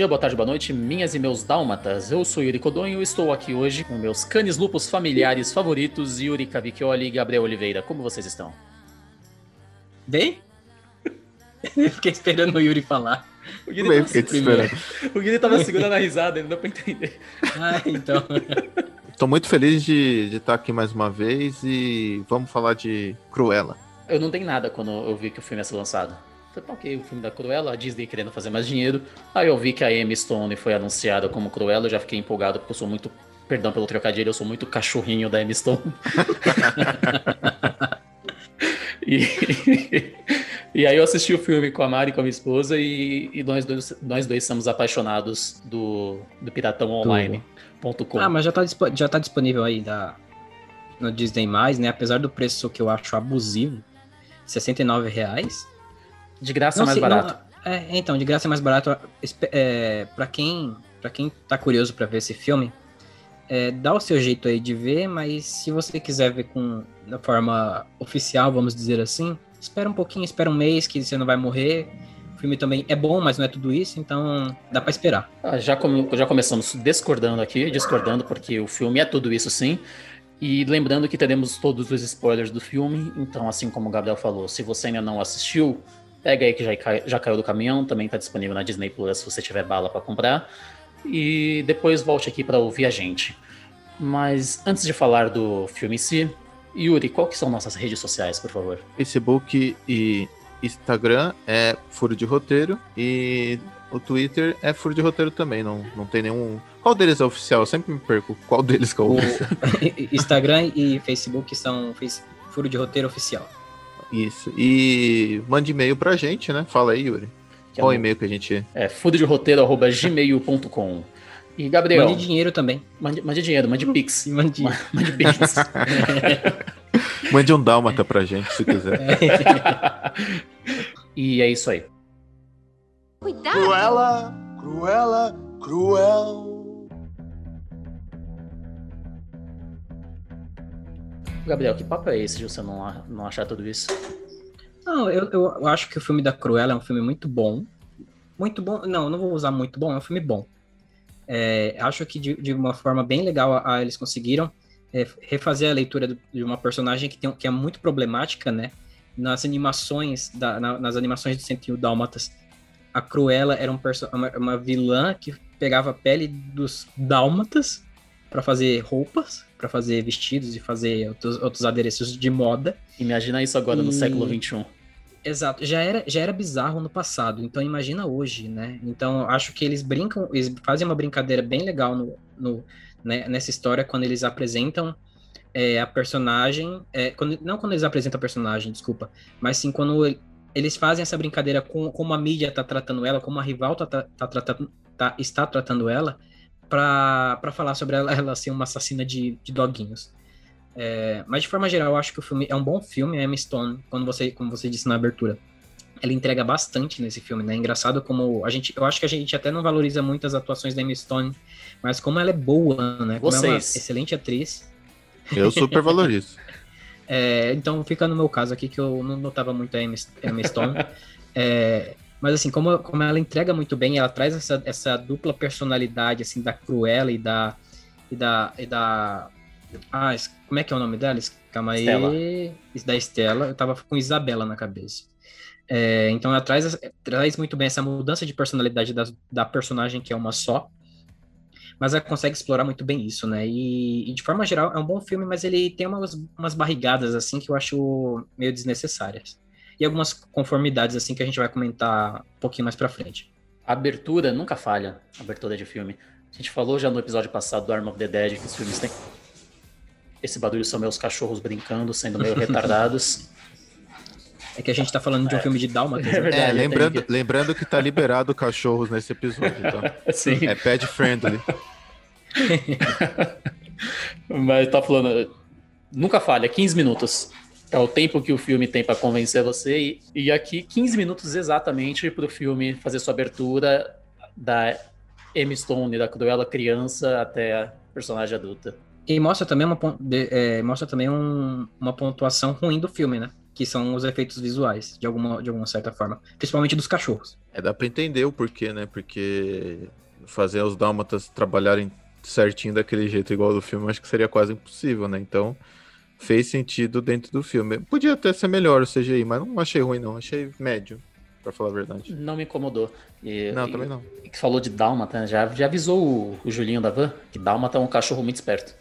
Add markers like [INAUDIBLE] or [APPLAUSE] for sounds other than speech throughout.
dia, boa tarde, boa noite, minhas e meus dálmatas. Eu sou Yuri Codonho e estou aqui hoje com meus canes lupus familiares favoritos, Yuri Cavicchioli e Gabriel Oliveira. Como vocês estão? Bem? [LAUGHS] Eu fiquei esperando o Yuri falar. O Yuri, Bem, tava, fiquei esperando. o Yuri tava segurando a risada, não deu pra entender. Ah, então. [LAUGHS] Tô muito feliz de, de estar aqui mais uma vez e vamos falar de Cruella. Eu não dei nada quando eu vi que o filme ia ser lançado. Falei, tá ok, o filme da Cruella, a Disney querendo fazer mais dinheiro. Aí eu vi que a Emma Stone foi anunciada como Cruella, eu já fiquei empolgado porque eu sou muito, perdão pelo trocadilho, eu sou muito cachorrinho da Emma Stone. [LAUGHS] e, [LAUGHS] e aí eu assisti o filme com a Mari, com a minha esposa, e, e nós, dois, nós dois somos apaixonados do, do piratãoonline.com. Ah, mas já tá, já tá disponível aí da, no Disney+, né? Apesar do preço que eu acho abusivo, 69 reais. De graça Não mais sei, barato. não- é, então, de graça é mais barato. É, para quem, pra quem tá curioso pra ver esse filme, é, dá o seu jeito aí de ver, mas se você quiser ver com da forma oficial, vamos dizer assim, espera um pouquinho, espera um mês que você não vai morrer. O filme também é bom, mas não é tudo isso, então dá pra esperar. Ah, já, come- já começamos discordando aqui, discordando porque o filme é tudo isso sim. E lembrando que teremos todos os spoilers do filme, então assim como o Gabriel falou, se você ainda não assistiu, pega aí que já, cai- já caiu do caminhão, também está disponível na Disney Plus se você tiver bala para comprar. E depois volte aqui para ouvir a gente. Mas antes de falar do filme em si, Yuri, qual que são nossas redes sociais, por favor? Facebook e Instagram é Furo de Roteiro e o Twitter é Furo de Roteiro também, não, não tem nenhum... Qual deles é oficial? Eu sempre me perco qual deles que é o. [LAUGHS] Instagram e Facebook são Furo de Roteiro Oficial. Isso. E mande e-mail pra gente, né? Fala aí, Yuri. Que é Qual no- e-mail que a gente... É fudoderoteiro.gmail.com. E Gabriel, Mande dinheiro também. mande, mande dinheiro, mande pix. Mande Mande pix. [LAUGHS] Mande um dálmata pra gente, se quiser. [LAUGHS] e é isso aí. Cuidado! Cruella, Cruella, Cruel. Gabriel, que papo é esse de você não, não achar tudo isso? Não, eu, eu acho que o filme da Cruella é um filme muito bom. Muito bom. Não, não vou usar muito bom, é um filme bom. É, acho que de, de uma forma bem legal a, a eles conseguiram é, refazer a leitura do- de uma personagem que, tem, que é muito problemática, né? Nas animações, da, na- nas animações do 101 Dálmatas, a Cruella era um uma, uma vilã que pegava a pele dos dálmatas para fazer roupas, para fazer vestidos e fazer outros, outros adereços de moda. Imagina isso agora no E- século XXI. Exato, já era, já era bizarro no passado, então imagina hoje, né? Então acho que eles brincam, eles fazem uma brincadeira bem legal no, no- né, nessa história quando eles apresentam é, a personagem, é, quando- não quando eles apresentam a personagem, desculpa, mas sim quando ele- eles fazem essa brincadeira com como a mídia tá tratando ela, como a rival tá, tá, tá tratando, tá- está tratando ela, para falar sobre ela, ela ser uma assassina de, de doguinhos. É, mas de forma geral, eu acho que o filme é um bom filme, a Emma Stone, quando você, como você disse na abertura. Ela entrega bastante nesse filme, né? Engraçado como a gente, eu acho que a gente até não valoriza muito as atuações da Emma Stone, mas como ela é boa, né? Como ela é uma Vocês. excelente atriz. Eu super valorizo. [LAUGHS] É, então fica no meu caso aqui que eu não notava muito a Emma, Emma Stone. [LAUGHS] É, mas assim, como, como ela entrega muito bem, ela traz essa, essa dupla personalidade assim da Cruella e da e da e da ah, como é que é o nome dela? Calma aí. Estela. Da Estela. Eu tava com Isabela na cabeça. É, então ela traz, traz muito bem essa mudança de personalidade da, da personagem, que é uma só. Mas ela consegue explorar muito bem isso, né? E, e, de forma geral é um bom filme, mas ele tem umas, umas barrigadas assim que eu acho meio desnecessárias. E algumas conformidades assim que a gente vai comentar um pouquinho mais pra frente. A abertura nunca falha, abertura de filme. A gente falou já no episódio passado do Arm of the Dead que os filmes têm. Esse barulho são meus cachorros brincando, sendo meio [LAUGHS] retardados. É que a gente tá falando de um filme de Dálmatas. É verdade. É, lembrando, que- lembrando que tá liberado cachorros nesse episódio, então. [LAUGHS] Sim, É pet friendly. [LAUGHS] mas tá falando. Nunca falha, 15 minutos. É o tempo que o filme tem pra convencer você. E, e aqui, 15 minutos exatamente pro filme fazer sua abertura da Emma Stone, da Cruella criança até a personagem adulta. E mostra também uma, é, mostra também um- uma pontuação ruim do filme, né? que são os efeitos visuais, de alguma, de alguma certa forma. Principalmente dos cachorros. É, dá pra entender o porquê, né? Porque fazer os dálmatas trabalharem certinho daquele jeito igual do filme, acho que seria quase impossível, né? Então, fez sentido dentro do filme. Podia até ser melhor o CGI, mas não achei ruim, não. Achei médio, pra falar a verdade. Não me incomodou. E, Não, e- também não. e que falou de Dálmata, né? já, já avisou o, o Julinho da Van que Dálmata é um cachorro muito esperto.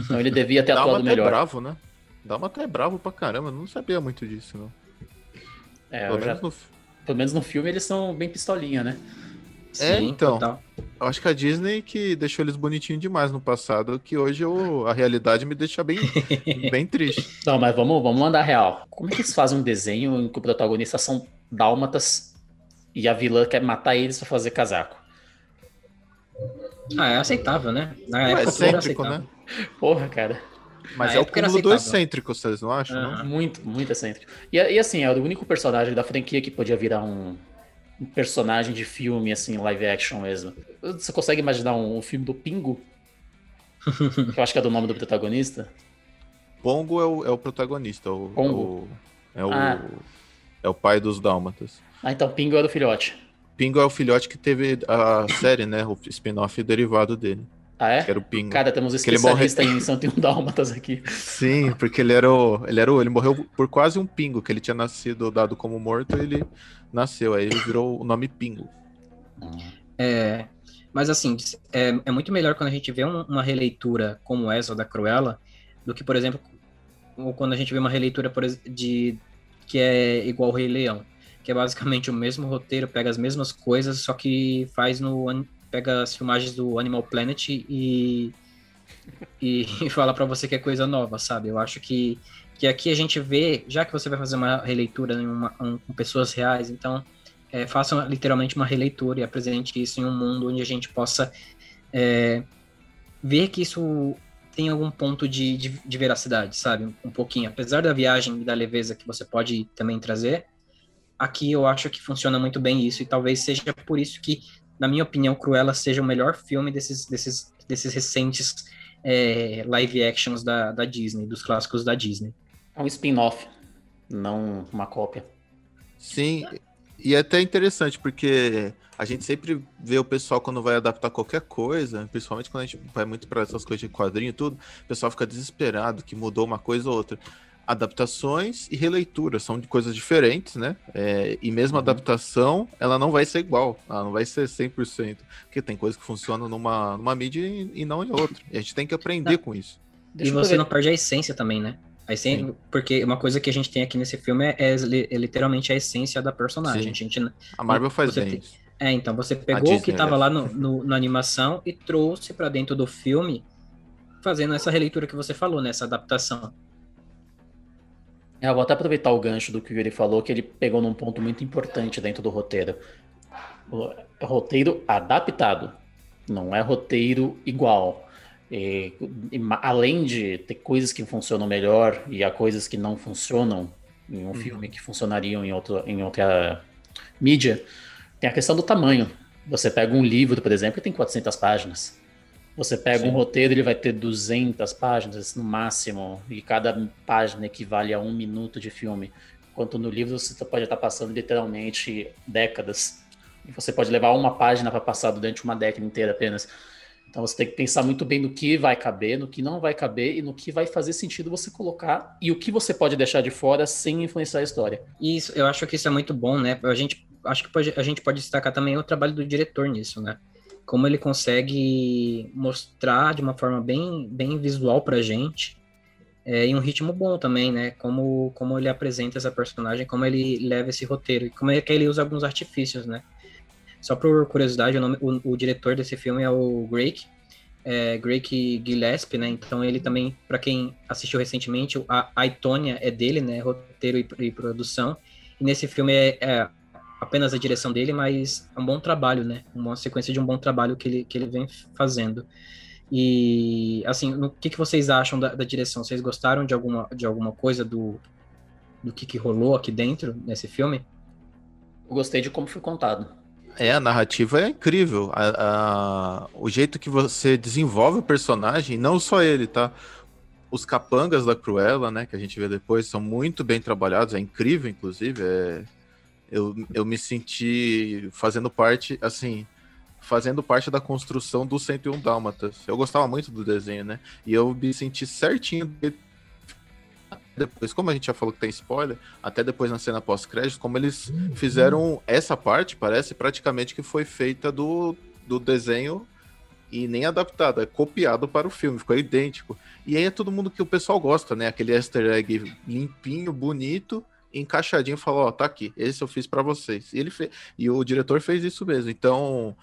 Então ele devia ter atuado Dálmata é melhor. bravo, né? Dálmata é bravo pra caramba, não sabia muito disso, não. É, Pelo eu já- menos no... pelo menos no filme eles são bem pistolinha, né? É, então. total. Eu acho que a Disney que deixou eles bonitinhos demais no passado, que hoje eu, a realidade me deixa bem, [LAUGHS] bem triste. Não, mas vamos, vamos mandar real. Como é que eles fazem um desenho em que o protagonista são dálmatas e a vilã quer matar eles pra fazer casaco? Ah, é aceitável, né? Na Não é época era excêntrico, né? Porra, cara. Mas Na é o cúmulo do excêntrico, vocês não acham? não? Muito, muito excêntrico. E, e assim, era o único personagem da franquia que podia virar um, um personagem de filme, assim, live action mesmo. Você consegue imaginar um, um filme do Pingo? [LAUGHS] que eu acho que é do nome do protagonista. Pongo é o, é o protagonista. O, Pongo. É o, é o, Ah. é o pai dos dálmatas. Ah, então Pingo era o filhote. Pingo é o filhote que teve a série, né? O spin-off derivado dele. Ah, é? Que era o Pingo. Cara, temos um Que ele especialista em 101 Dálmatas aqui. Sim, porque ele era o. Ele era o. Ele morreu por quase um pingo, que ele tinha nascido dado como morto, ele nasceu. Aí ele virou o nome Pingo. É, mas assim, é, é muito melhor quando a gente vê um- uma releitura como essa da Cruella do que, por exemplo, ou quando a gente vê uma releitura por de que é igual o Rei Leão, que é basicamente o mesmo roteiro, pega as mesmas coisas, só que faz no pega as filmagens do Animal Planet e [LAUGHS] e, fala pra você que é coisa nova, sabe? Eu acho que que aqui a gente vê, já que você vai fazer uma releitura em uma- um- com pessoas reais, então é, literalmente uma releitura e apresente isso em um mundo onde a gente possa é, ver que isso tem algum ponto de, de, de veracidade, sabe? Um pouquinho. Apesar da viagem e da leveza que você pode também trazer, aqui eu acho que funciona muito bem isso, e talvez seja por isso que, na minha opinião, Cruella seja o melhor filme desses, desses, desses recentes é, live actions da, da Disney, dos clássicos da Disney. É um spin-off, não uma cópia. Sim, e é até interessante, porque a gente sempre vê o pessoal quando vai adaptar qualquer coisa, principalmente quando a gente vai muito para essas coisas de quadrinho e tudo, o pessoal fica desesperado que mudou uma coisa ou outra. Adaptações e releituras são de coisas diferentes, né? É, e mesmo a Uhum. adaptação, ela não vai ser igual, ela não vai ser 100%, porque tem coisas que funcionam numa, numa mídia e, e não em outra. E a gente tem que aprender Não. com isso. Deixa e você não perde a essência também, né? A essência, porque uma coisa que a gente tem aqui nesse filme é, é é literalmente a essência da personagem. Sim. A gente, A Marvel faz bem tem- isso. é, então, você pegou o que estava lá aliás. no, no- na animação e trouxe para dentro do filme, fazendo essa releitura que você falou, nessa adaptação. É, eu vou até aproveitar o gancho do que o Yuri falou, que ele pegou num ponto muito importante dentro do roteiro. O é roteiro adaptado, não é roteiro igual. E, além de ter coisas que funcionam melhor e há coisas que não funcionam em um filme que funcionariam em, outro, em outra mídia, tem a questão do tamanho. Você pega um livro, por exemplo, que tem 400 páginas. Você pega Sim. um roteiro, ele vai ter 200 páginas no máximo, e cada página equivale a um minuto de filme. Enquanto no livro você pode estar passando literalmente décadas. E você pode levar uma página para passar durante uma década inteira apenas. Então você tem que pensar muito bem no que vai caber, no que não vai caber e no que vai fazer sentido você colocar e o que você pode deixar de fora sem influenciar a história. E isso, eu acho que isso é muito bom, né? A gente, acho que pode- a gente pode destacar também o trabalho do diretor nisso, né? Como ele consegue mostrar de uma forma bem, bem visual pra gente, é, e um ritmo bom também, né? Como, como ele apresenta essa personagem, como ele leva esse roteiro, e como é que ele usa alguns artifícios, né? Só por curiosidade, o, nome, o, o diretor desse filme é o Greg, é, Greg Gillespie, né? Então ele também, para quem assistiu recentemente, a, a Itônia é dele, né? Roteiro e, e produção. E nesse filme é, é apenas a direção dele, mas é um bom trabalho, né? Uma sequência de um bom trabalho que ele, que ele vem fazendo. E, assim, o que, que vocês acham da, da direção? Vocês gostaram de alguma, de alguma coisa do, do que, que rolou aqui dentro, nesse filme? Eu gostei de como foi contado. É, a narrativa é incrível. A- a- o jeito que você desenvolve o personagem, não só ele, tá? Os capangas da Cruella, né, que a gente vê depois, são muito bem trabalhados, é incrível, inclusive. É... Eu, eu me senti fazendo parte, assim, fazendo parte da construção do 101 Dálmatas. Eu gostava muito do desenho, né? E eu me senti certinho de... depois, como a gente já falou que tem spoiler, até depois na cena pós-crédito, como eles fizeram essa parte, parece praticamente que foi feita do, do desenho e nem adaptado, é copiado para o filme, ficou idêntico. E aí é todo mundo que o pessoal gosta, né? Aquele easter egg limpinho, bonito, encaixadinho, falou, ó, oh, tá aqui, esse eu fiz para vocês. E ele e o diretor fez isso mesmo. Então,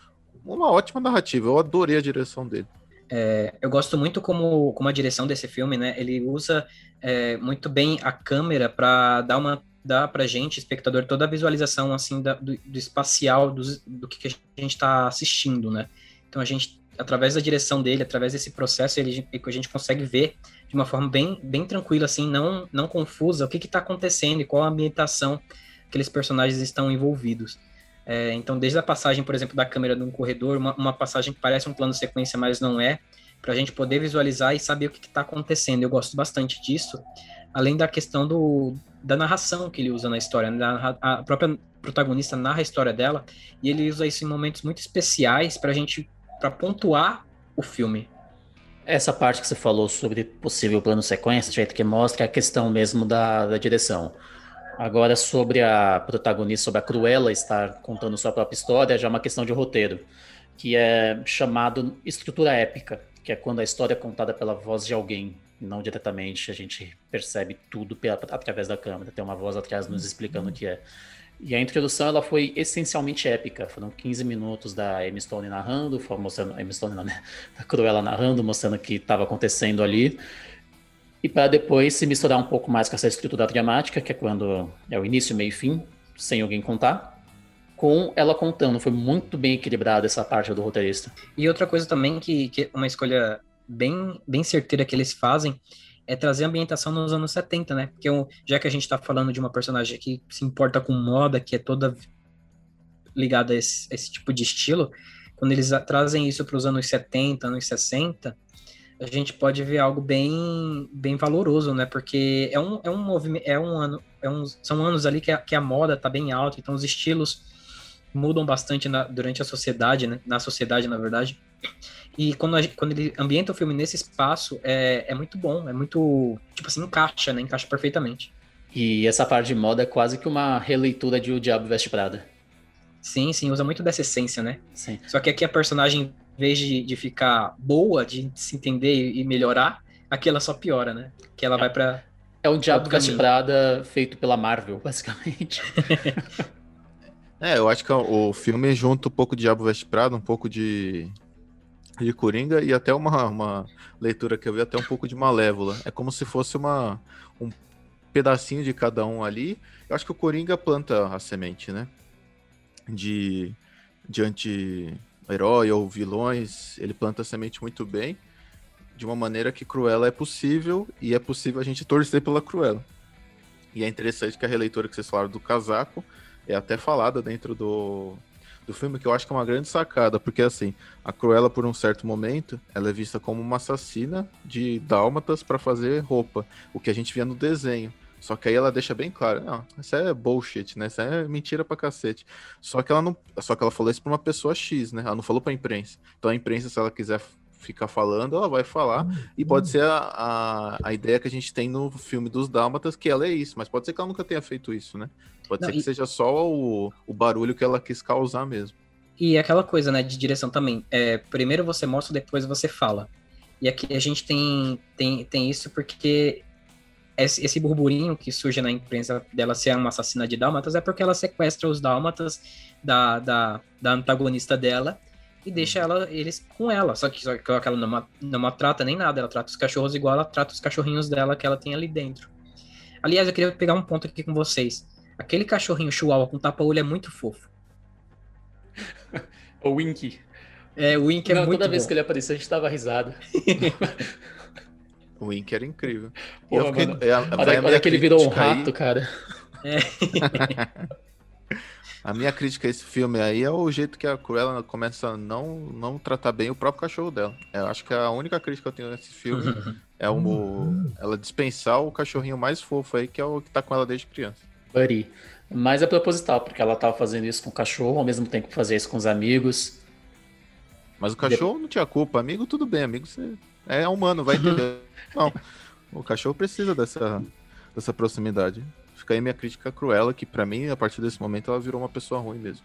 uma ótima narrativa. Eu adorei a direção dele. É, eu gosto muito como, como a direção desse filme, né? Ele usa é, muito bem a câmera para dar uma dar pra gente, espectador, toda a visualização assim da, do, do, espacial do, do que, que a gente está assistindo, né? Então a gente, através da direção dele, através desse processo, ele, a gente consegue ver de uma forma bem, bem tranquila, assim, não, não confusa, o que está acontecendo e qual a ambientação que aqueles personagens estão envolvidos. É, então, desde a passagem, por exemplo, da câmera num corredor, uma, uma passagem que parece um plano sequência, mas não é, para a gente poder visualizar e saber o que está acontecendo. Eu gosto bastante disso, além da questão do, da narração que ele usa na história. Né? A, própria protagonista narra a história dela e ele usa isso em momentos muito especiais para a gente, para pontuar o filme. Essa parte que você falou sobre possível plano sequência, jeito que mostra a questão mesmo da, da direção. Agora, sobre a protagonista, sobre a Cruella estar contando sua própria história, já é uma questão de roteiro, que é chamado estrutura épica, que é quando a história é contada pela voz de alguém, não diretamente, a gente percebe tudo pela, através da câmera, tem uma voz atrás nos explicando o que é. E a introdução ela foi essencialmente épica. Foram 15 minutos da Emma Stone narrando, mostrando Emma Stone, não, né? [LAUGHS] Cruella narrando, mostrando o que estava acontecendo ali e para depois se misturar um pouco mais com essa estrutura dramática, que é quando é o início, meio e fim, sem alguém contar, com ela contando. Foi muito bem equilibrada essa parte do roteirista. E outra coisa também que, que uma escolha bem, bem certeira que eles fazem é trazer ambientação nos anos 70, né? Porque já que a gente está falando de uma personagem que se importa com moda, que é toda ligada a esse, a esse tipo de estilo, quando eles trazem isso para os anos 70, anos 60, a gente pode ver algo bem, bem valoroso, né? Porque é um, é um movimento, é um ano, é um, são anos ali que a, que a moda tá bem alta, então os estilos mudam bastante na, durante a sociedade, né? Na sociedade, na verdade. E quando, a, quando ele ambienta o filme nesse espaço, é, é muito bom, é muito, tipo assim, encaixa, né? Encaixa perfeitamente. E essa parte de moda é quase que uma releitura de O Diabo Veste Prada. Sim, sim, usa muito dessa essência, né? Sim. Só que aqui a personagem vez de, de ficar boa, de se entender e melhorar, aqui ela só piora, né? Que ela é. vai para É um Diabo Veste Prada feito pela Marvel, [LAUGHS] basicamente. é, eu acho que o filme junta um pouco de Diabo Veste Prada, um pouco de de Coringa e até uma, uma leitura que eu vi até um pouco de Malévola. É como se fosse uma um pedacinho de cada um ali. Eu acho que o Coringa planta a semente, né? De de anti herói ou vilões, ele planta a semente muito bem, de uma maneira que Cruella é possível e é possível a gente torcer pela Cruella. E é interessante que a releitura que vocês falaram do casaco é até falada dentro do, do filme, que eu acho que é uma grande sacada, porque assim, a Cruella, por um certo momento, ela é vista como uma assassina de dálmatas para fazer roupa, o que a gente via no desenho. Só que aí ela deixa bem claro, não, isso é bullshit, né? Isso é mentira pra cacete. Só que ela não, só que ela falou isso pra uma pessoa X, né? Ela não falou pra imprensa. Então a imprensa, se ela quiser ficar falando, ela vai falar. E pode ser a, a, a ideia que a gente tem no filme dos Dálmatas, que ela é isso, mas pode ser que ela nunca tenha feito isso, né? Pode não, ser que e... seja só o, o barulho que ela quis causar mesmo. E aquela coisa, né, de direção também. É, primeiro você mostra, depois você fala. E aqui a gente tem, tem, tem isso porque esse, esse burburinho que surge na imprensa dela ser uma assassina de dálmatas é porque ela sequestra os dálmatas da, da, da antagonista dela e deixa ela, eles com ela. Só que, só que ela não, não maltrata nem nada, ela trata os cachorros igual ela trata os cachorrinhos dela que ela tem ali dentro. Aliás, eu queria pegar um ponto aqui com vocês. Aquele cachorrinho chihuahua com tapa-olho é muito fofo. [LAUGHS] o Wink. É, o Wink é não, muito Toda bom. vez que ele aparecia, a gente tava risada. O Wink era incrível. Porra, fiquei, é, olha, olha que ele virou um rato, aí... cara. É. [LAUGHS] A minha crítica a esse filme aí é o jeito que a Cruella começa a não, não tratar bem o próprio cachorro dela. Eu acho que a única crítica que eu tenho nesse filme [LAUGHS] é o, ela dispensar o cachorrinho mais fofo aí, que é o que tá com ela desde criança. Buddy. Mas é proposital, porque ela tava fazendo isso com o cachorro, ao mesmo tempo que fazia isso com os amigos. Mas o cachorro não tinha culpa. Amigo, tudo bem. Amigo, você é humano, vai entender. [LAUGHS] não, o cachorro precisa dessa, dessa proximidade. Fica aí minha crítica cruela, que pra mim, a partir desse momento, ela virou uma pessoa ruim mesmo.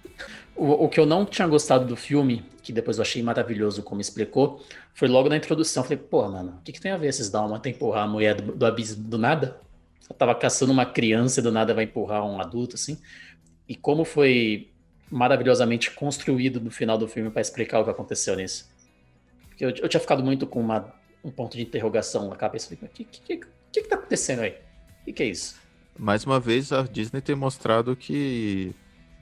O, o que eu não tinha gostado do filme, que depois eu achei maravilhoso como explicou, foi logo na introdução. Falei, pô, mano, o que, que tem a ver esses Dalma tem empurrar a mulher do, do abismo do nada? Ela tava caçando uma criança e do nada vai empurrar um adulto, assim. E como foi maravilhosamente construído no final do filme para explicar o que aconteceu nisso. Porque eu, eu tinha ficado muito com uma, um ponto de interrogação na cabeça. O que, que, que, que, que tá acontecendo aí? O que, que é isso? Mais uma vez, a Disney tem mostrado que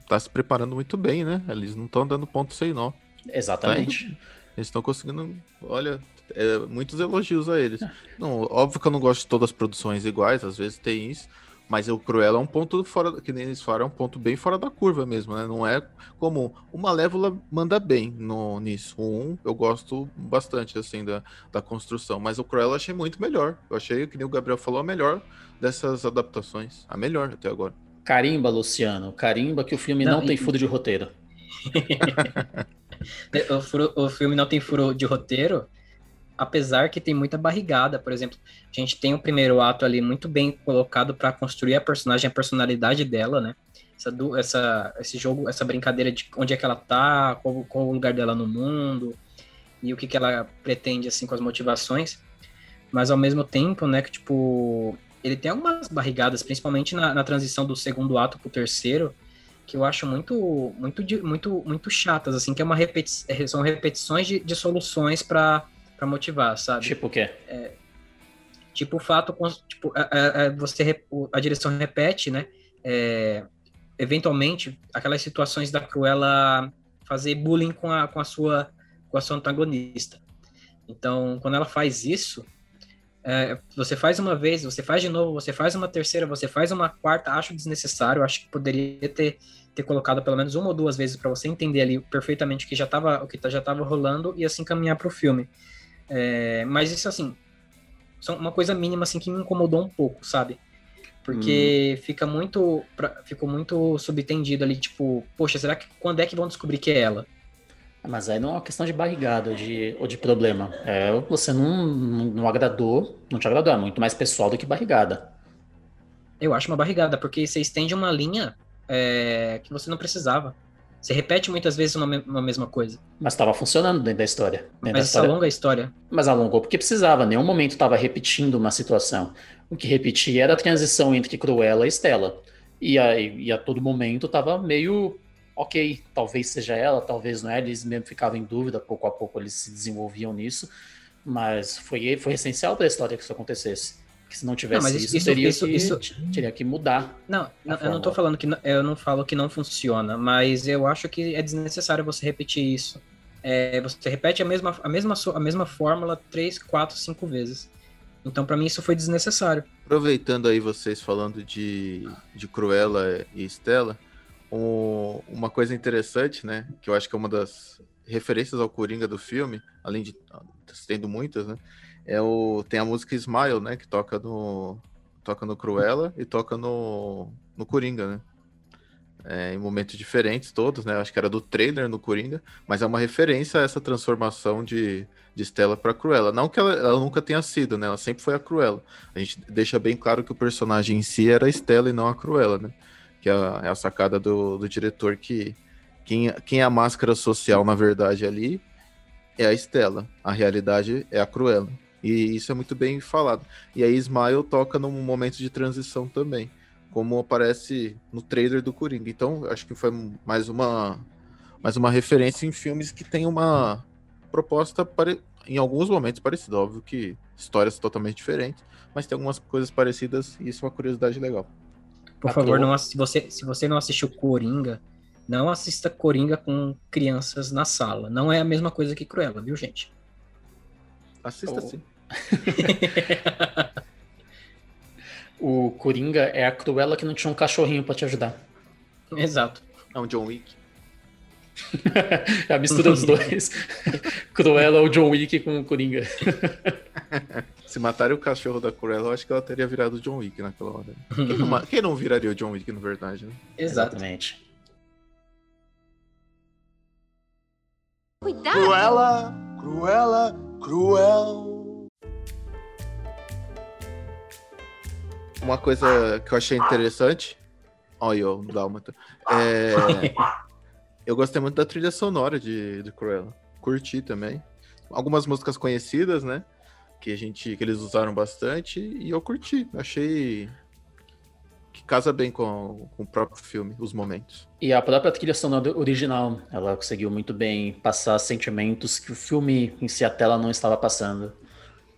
tá se preparando muito bem, né? Eles não estão dando ponto sem nó. Exatamente. Tá eles estão conseguindo. Olha, é, muitos elogios a eles. Não, óbvio que eu não gosto de todas as produções iguais, às vezes tem isso. Mas o Cruella é um ponto fora, que nem eles falam, é um ponto bem fora da curva mesmo, né? Não é como o Malévola manda bem no, nisso. O 1 eu gosto bastante, assim, da, da construção. Mas o Cruella eu achei muito melhor. Eu achei, que nem o Gabriel falou, a melhor dessas adaptações. A melhor até agora. Carimba, Luciano. Carimba que o filme não, não tem furo de roteiro. [LAUGHS] o, furo, o filme não tem furo de roteiro, apesar que tem muita barrigada, por exemplo, a gente tem o primeiro ato ali muito bem colocado para construir a personagem, a personalidade dela, né? Essa, essa, esse jogo, essa brincadeira de onde é que ela tá, qual, qual o lugar dela no mundo e o que, que ela pretende assim com as motivações, mas ao mesmo tempo, né, que tipo ele tem algumas barrigadas, principalmente na, na transição do segundo ato pro terceiro, que eu acho muito muito muito muito chatas assim, que é uma repeti são repetições de, de soluções para motivar, sabe? Tipo o quê? É, tipo o fato, tipo, a, a, você a direção repete, né? É, eventualmente aquelas situações da Cruella fazer bullying com a, com a sua com a sua antagonista. Então, quando ela faz isso, é, você faz uma vez, você faz de novo, você faz uma terceira, você faz uma quarta, acho desnecessário, acho que poderia ter, ter colocado pelo menos uma ou duas vezes para você entender ali perfeitamente o que já estava o que já estava rolando e assim caminhar para o filme. É, mas isso, assim, são uma coisa mínima, assim, que me incomodou um pouco, sabe? Porque hum. fica muito. Pra, ficou muito subtendido ali, tipo, poxa, será que quando é que vão descobrir que é ela? Mas aí não é uma questão de barrigada ou de, ou de problema. É, você não, não, não agradou, não te agradou, é muito mais pessoal do que barrigada. Eu acho uma barrigada, porque você estende uma linha é, que você não precisava. Você repete muitas vezes uma, uma mesma coisa. Mas estava funcionando dentro da história. Dentro Mas da isso história. alonga a história. Mas alongou porque precisava. Nenhum momento estava repetindo uma situação. O que repetia era a transição entre Cruella e Stella. E a, e a todo momento estava meio ok, talvez seja ela, talvez não é. Eles mesmo ficavam em dúvida, pouco a pouco eles se desenvolviam nisso. Mas foi, foi essencial para a história que isso acontecesse. Porque se não tivesse não, isso, isso, teria, isso, que, isso, teria que mudar. Não, não eu não tô falando que eu não falo que não funciona, mas eu acho que é desnecessário você repetir isso. É, você repete a mesma, a, mesma, a mesma fórmula três, quatro, cinco vezes. Então, para mim, isso foi desnecessário. Aproveitando aí vocês falando de, de Cruella e Estela, um, uma coisa interessante, né? Que eu acho que é uma das referências ao Coringa do filme, além de tendo muitas, né? é o tem a música Smile, né, que toca no toca no Cruella e toca no no Coringa, né? É, em momentos diferentes todos, né? Acho que era do trailer no Coringa, mas é uma referência a essa transformação de, de Stella para Cruella. Não que ela, ela, nunca tenha sido, né? Ela sempre foi a Cruella. A gente deixa bem claro que o personagem em si era a Stella e não a Cruella, né? Que é a, é a sacada do, do diretor que quem, quem é a máscara social, na verdade, ali é a Stella. A realidade é a Cruella. E isso é muito bem falado. E aí Smile toca num momento de transição também, como aparece no trailer do Coringa. Então, acho que foi mais uma mais uma referência em filmes que tem uma proposta pare... em alguns momentos parecida, óbvio que histórias totalmente diferentes, mas tem algumas coisas parecidas e isso é uma curiosidade legal. Por favor, não, se você se você não assistiu Coringa, não assista Coringa com crianças na sala. Não é a mesma coisa que Cruella, viu, gente? Assista oh. sim. [LAUGHS] o Coringa é a Cruella que não tinha um cachorrinho para te ajudar. Exato. É um John Wick. É a mistura dos [LAUGHS] dois. Cruella ou John Wick com o Coringa. Se matarem o cachorro da Cruella, eu acho que ela teria virado o John Wick naquela hora. Quem não, quem não viraria o John Wick, na verdade, né? Exatamente. Cuidado! Cruella, Cruella, Cruel. Uma coisa que eu achei interessante. Olha, o Dálmata. É, [LAUGHS] eu gostei muito da trilha sonora de, de Cruella. Curti também. Algumas músicas conhecidas, né? Que a gente que eles usaram bastante e eu curti. Achei que casa bem com, com o próprio filme, os momentos. E a própria trilha sonora original, ela conseguiu muito bem passar sentimentos que o filme em si, a tela não estava passando.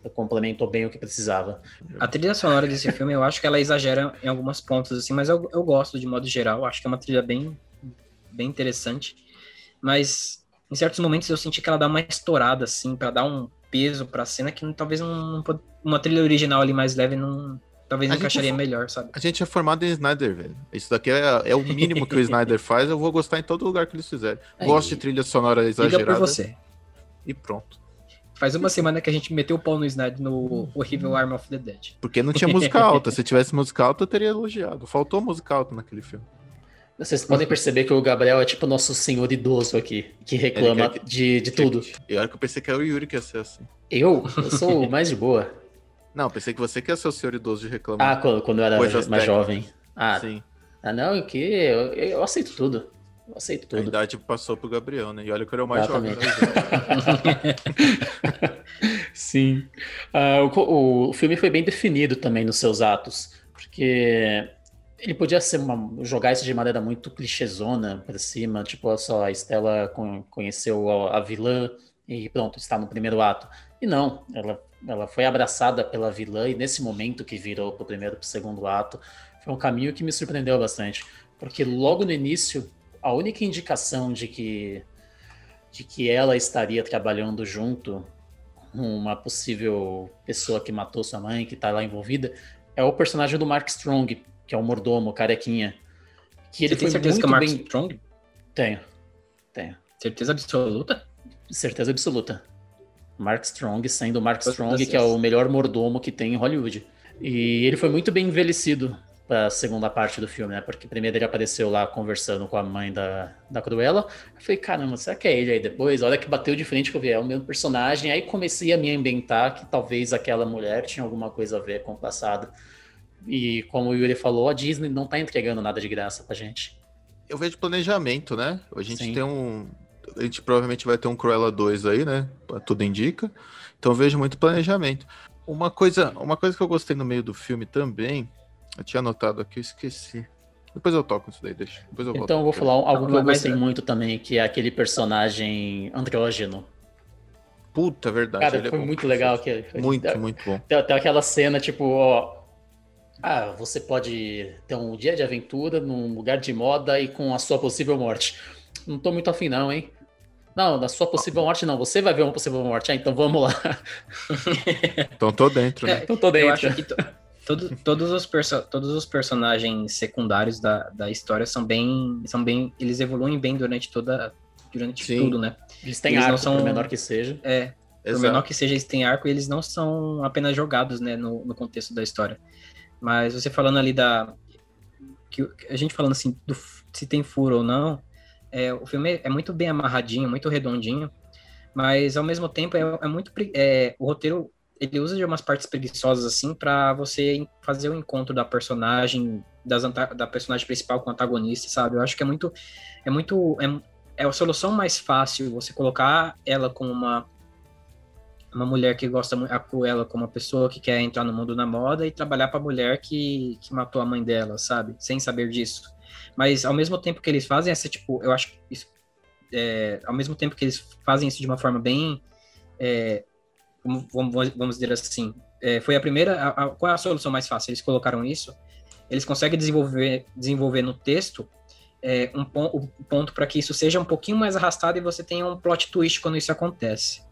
Ela complementou bem o que precisava. A trilha sonora desse filme, eu acho que ela exagera em algumas pontos, assim, mas eu, eu gosto de modo geral. Acho que é uma trilha bem, bem interessante. Mas em certos momentos eu senti que ela dá uma estourada, assim, pra dar um peso pra cena que talvez não, uma trilha original ali mais leve não. Talvez A gente encaixaria fo- melhor, sabe? A gente é formado em Snyder, velho. Isso daqui é, é o mínimo que o Snyder [LAUGHS] faz. Eu vou gostar em todo lugar que eles fizerem. É, Gosto de trilha sonora Liga por exagerada você. e pronto. Faz uma semana que a gente meteu o pau no Snyder no horrível Arm of the Dead. Porque não tinha música [LAUGHS] alta. Se tivesse música alta, eu teria elogiado. Faltou música alta naquele filme. Vocês podem perceber que o Gabriel é tipo nosso senhor idoso aqui, que reclama que- de, de tudo. E olha que eu pensei que era o Yuri que ia ser assim. Eu? Eu sou o mais de boa. [LAUGHS] Não, pensei que você que ia ser o senhor idoso de Ah, reclamar. quando, quando eu era mais técnicas. jovem. Ah, Sim. ah não, que eu, eu aceito tudo. Eu aceito A tudo. idade passou pro Gabriel, né? E olha que eu era o mais jovem. Exatamente. né? [LAUGHS] Sim. Ah, o, o filme foi bem definido também nos seus atos, porque ele podia ser uma, jogar isso de maneira muito clichêzona pra cima, tipo, só, a Estela con- conheceu a, vilã e pronto, está no primeiro ato. E não, ela, ela foi abraçada pela vilã e nesse momento que virou pro primeiro pro segundo ato, foi um caminho que me surpreendeu bastante, porque logo no início, a única indicação de que de que ela estaria trabalhando junto uma possível pessoa que matou sua mãe, que está lá envolvida, é o personagem do Mark Strong, que é o mordomo, carequinha. Que ele Você tem certeza que é o Mark bem. Strong? Tenho, tenho. Certeza absoluta? Certeza absoluta. Mark Strong sendo o Mark Strong, que é o melhor mordomo que tem em Hollywood. E ele foi muito bem envelhecido para a segunda parte do filme, né? Porque primeiro ele apareceu lá conversando com a mãe da, da Cruella. Eu falei, caramba, será que é ele aí depois? A hora que bateu de frente que eu vi, é o mesmo personagem. Aí comecei a me ambientar que talvez aquela mulher tinha alguma coisa a ver com o passado. E como o Yuri falou, a Disney não tá entregando nada de graça pra gente. Eu vejo planejamento, né? A gente Sim. tem um. A gente provavelmente vai ter um Cruella 2 aí, né? Tudo indica. Então eu vejo muito planejamento. Uma coisa, uma coisa que eu gostei no meio do filme também, eu tinha anotado aqui, eu esqueci. Depois eu toco isso daí, deixa. Depois eu volto. Então eu vou falar algo que eu gostei muito também, que é aquele personagem andrógeno. Puta, é verdade. Cara, ele é foi bom muito legal aquele. Muito, muito bom. Tem até aquela cena, tipo, ó. Ah, você pode ter um dia de aventura num lugar de moda e com a sua possível morte. Não tô muito afim, não, hein? Não, da sua possível morte, não. Você vai ver uma possível morte. Ah, então vamos lá. [LAUGHS] Então tô dentro, né? É, Então tô Eu dentro. acho que to- todo- todos, os todos os personagens secundários da, da história são bem, são bem. Eles evoluem bem durante toda. Durante Sim. tudo, né? Eles têm eles não arco, são- por menor que seja. É, por Exato. menor que seja, eles têm arco e eles não são apenas jogados, né, no, no contexto da história. Mas você falando ali da. Que, a gente falando assim, do, se tem furo ou não, é, o filme é muito bem amarradinho, muito redondinho, mas ao mesmo tempo é, é muito. É, o roteiro ele usa de umas partes preguiçosas assim para você fazer o encontro da personagem, das, da personagem principal com o antagonista, sabe? Eu acho que é muito. É muito. É, é a solução mais fácil você colocar ela como uma uma mulher que gosta muito, a Cruella como uma pessoa que quer entrar no mundo da moda e trabalhar para a mulher que, que matou a mãe dela, sabe? Sem saber disso. Mas ao mesmo tempo que eles fazem essa, tipo, eu acho que é, ao mesmo tempo que eles fazem isso de uma forma bem, é, vamos, vamos dizer assim, é, foi a primeira, a- a- qual é a solução mais fácil? Eles colocaram isso, eles conseguem desenvolver, desenvolver no texto é, um, pon- um ponto para que isso seja um pouquinho mais arrastado e você tenha um plot twist quando isso acontece.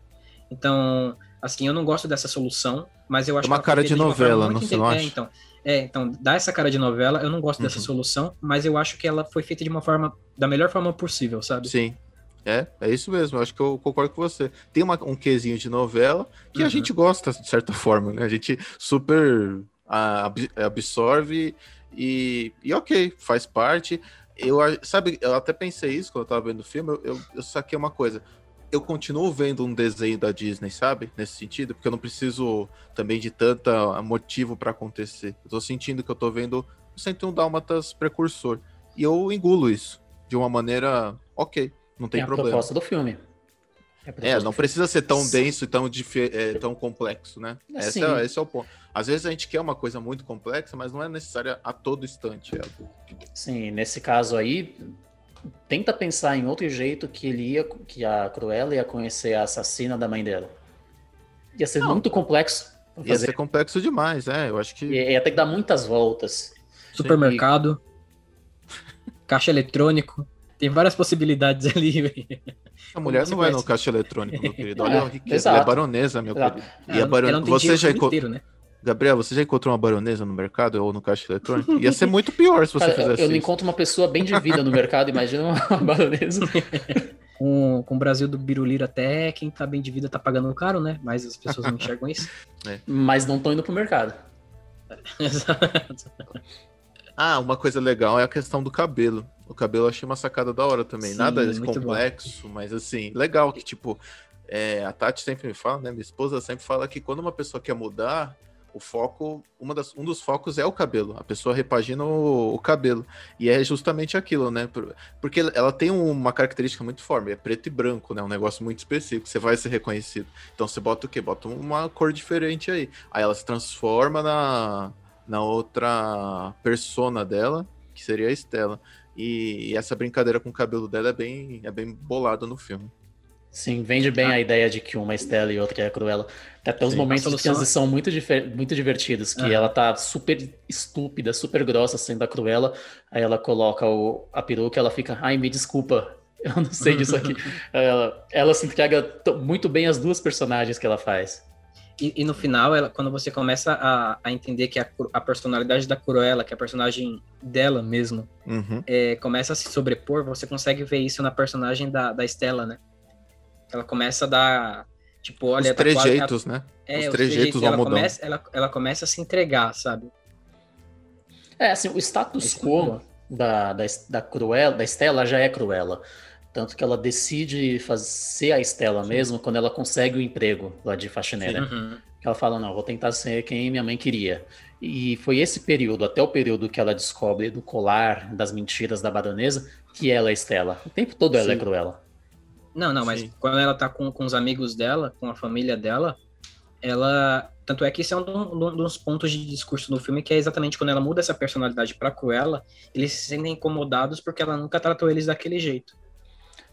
Então, Assim, eu não gosto dessa solução, mas eu acho É uma que cara de novela, não inte- não é, então, é, então, dá essa cara de novela, eu não gosto dessa Uhum. solução, mas eu acho que ela foi feita de uma forma, da melhor forma possível, sabe? Sim. É, é isso mesmo. Eu acho que eu concordo com você. Tem uma- um quesinho de novela que a Uhum. gente gosta, de certa forma, né? A gente super ab- absorve e, e ok, faz parte. Eu, a- sabe, eu até pensei isso quando eu tava vendo o filme, eu, eu, eu saquei uma coisa. Eu continuo vendo um desenho da Disney, sabe? Nesse sentido, porque eu não preciso também de tanta motivo pra acontecer. Eu tô sentindo que eu tô vendo o 101 Dálmatas precursor. E eu engulo isso de uma maneira ok, não tem é a problema. proposta do filme. a É, proposta não precisa ser tão Sim. denso e tão, é, tão complexo, né? Esse Sim. é, esse é o ponto. Às vezes a gente quer uma coisa muito complexa, mas não é necessária a todo instante. ela. Sim, nesse caso aí, tenta pensar em outro jeito que ele ia, que a Cruella ia conhecer a assassina da mãe dela. Ia ser muito complexo pra Ia fazer. ser complexo demais, é. Eu acho que. Ia, ia ter que dar muitas voltas. Supermercado, [LAUGHS] caixa eletrônico, tem várias possibilidades ali, [LAUGHS] velho. A mulher não vai no conhece? caixa eletrônico, meu querido. Olha [LAUGHS] É, a riqueza. Ela é baronesa, meu Exato. querido. E a baron... não Você já inteiro, né? Gabriel, você já encontrou uma baronesa no mercado ou no caixa eletrônico? Ia ser muito pior se você Cara, eu, fizesse eu não isso. encontro uma pessoa bem de vida no mercado, imagina uma [LAUGHS] baronesa. [LAUGHS] Com, com o Brasil do Biruliro até quem tá bem de vida tá pagando caro, né? Mas as pessoas não enxergam isso. [LAUGHS] Mas não estão indo pro mercado. Exato. Ah, uma coisa legal é a questão do cabelo. O cabelo eu achei uma sacada da hora também. Sim, Nada muito bom. complexo, mas assim, legal que, tipo, é, a Tati sempre me fala, né? Minha esposa sempre fala que quando uma pessoa quer mudar, o foco, uma das, um dos focos é o cabelo. A pessoa repagina o, o cabelo. E é justamente aquilo, né? Por- Porque ela tem uma característica muito forte, é preto e branco, né? Um negócio muito específico, você vai ser reconhecido. Então você bota o quê? Bota uma cor diferente aí. Aí ela se transforma na, na outra persona dela, que seria a Estela. E, e essa brincadeira com o cabelo dela é bem, é bem bolada no filme. Sim, vende bem Ah. a ideia de que uma é Estela e outra é a Cruella. Tem até uns Sim. momentos de transição muito, muito divertidos, que Ah. ela tá super estúpida, super grossa sendo a Cruella, aí ela coloca o, a peruca e ela fica, ai, me desculpa, [LAUGHS] eu não sei disso aqui. [LAUGHS] Ela, ela se entrega muito bem as duas personagens que ela faz. E, e no final, ela, quando você começa a, a entender que a, a personalidade da Cruella, que é a personagem dela mesmo, Uhum. é, começa a se sobrepor, você consegue ver isso na personagem da, da Estela, né? Ela começa a dar. Tipo, olha, Os tá quase- trejeitos, né? é, os os trejeitos vão ela começa, ela, ela começa a se entregar, sabe? É, assim, o status é quo bom. da, da, da Cruella, da Estela já é Cruella. Tanto que ela decide fazer a Estela mesmo quando ela consegue o emprego lá de faxineira. Uhum. Ela fala, não, vou tentar ser quem minha mãe queria. E foi esse período, até o período que ela descobre do colar, das mentiras da baronesa, que ela é Estela. O tempo todo ela é Sim. Cruella. Não, não, mas Sim. quando ela tá com, com os amigos dela, com a família dela, ela. Tanto é que isso é um, do- um dos pontos de discurso no filme, que é exatamente quando ela muda essa personalidade pra Cruella, eles se sentem incomodados porque ela nunca tratou eles daquele jeito.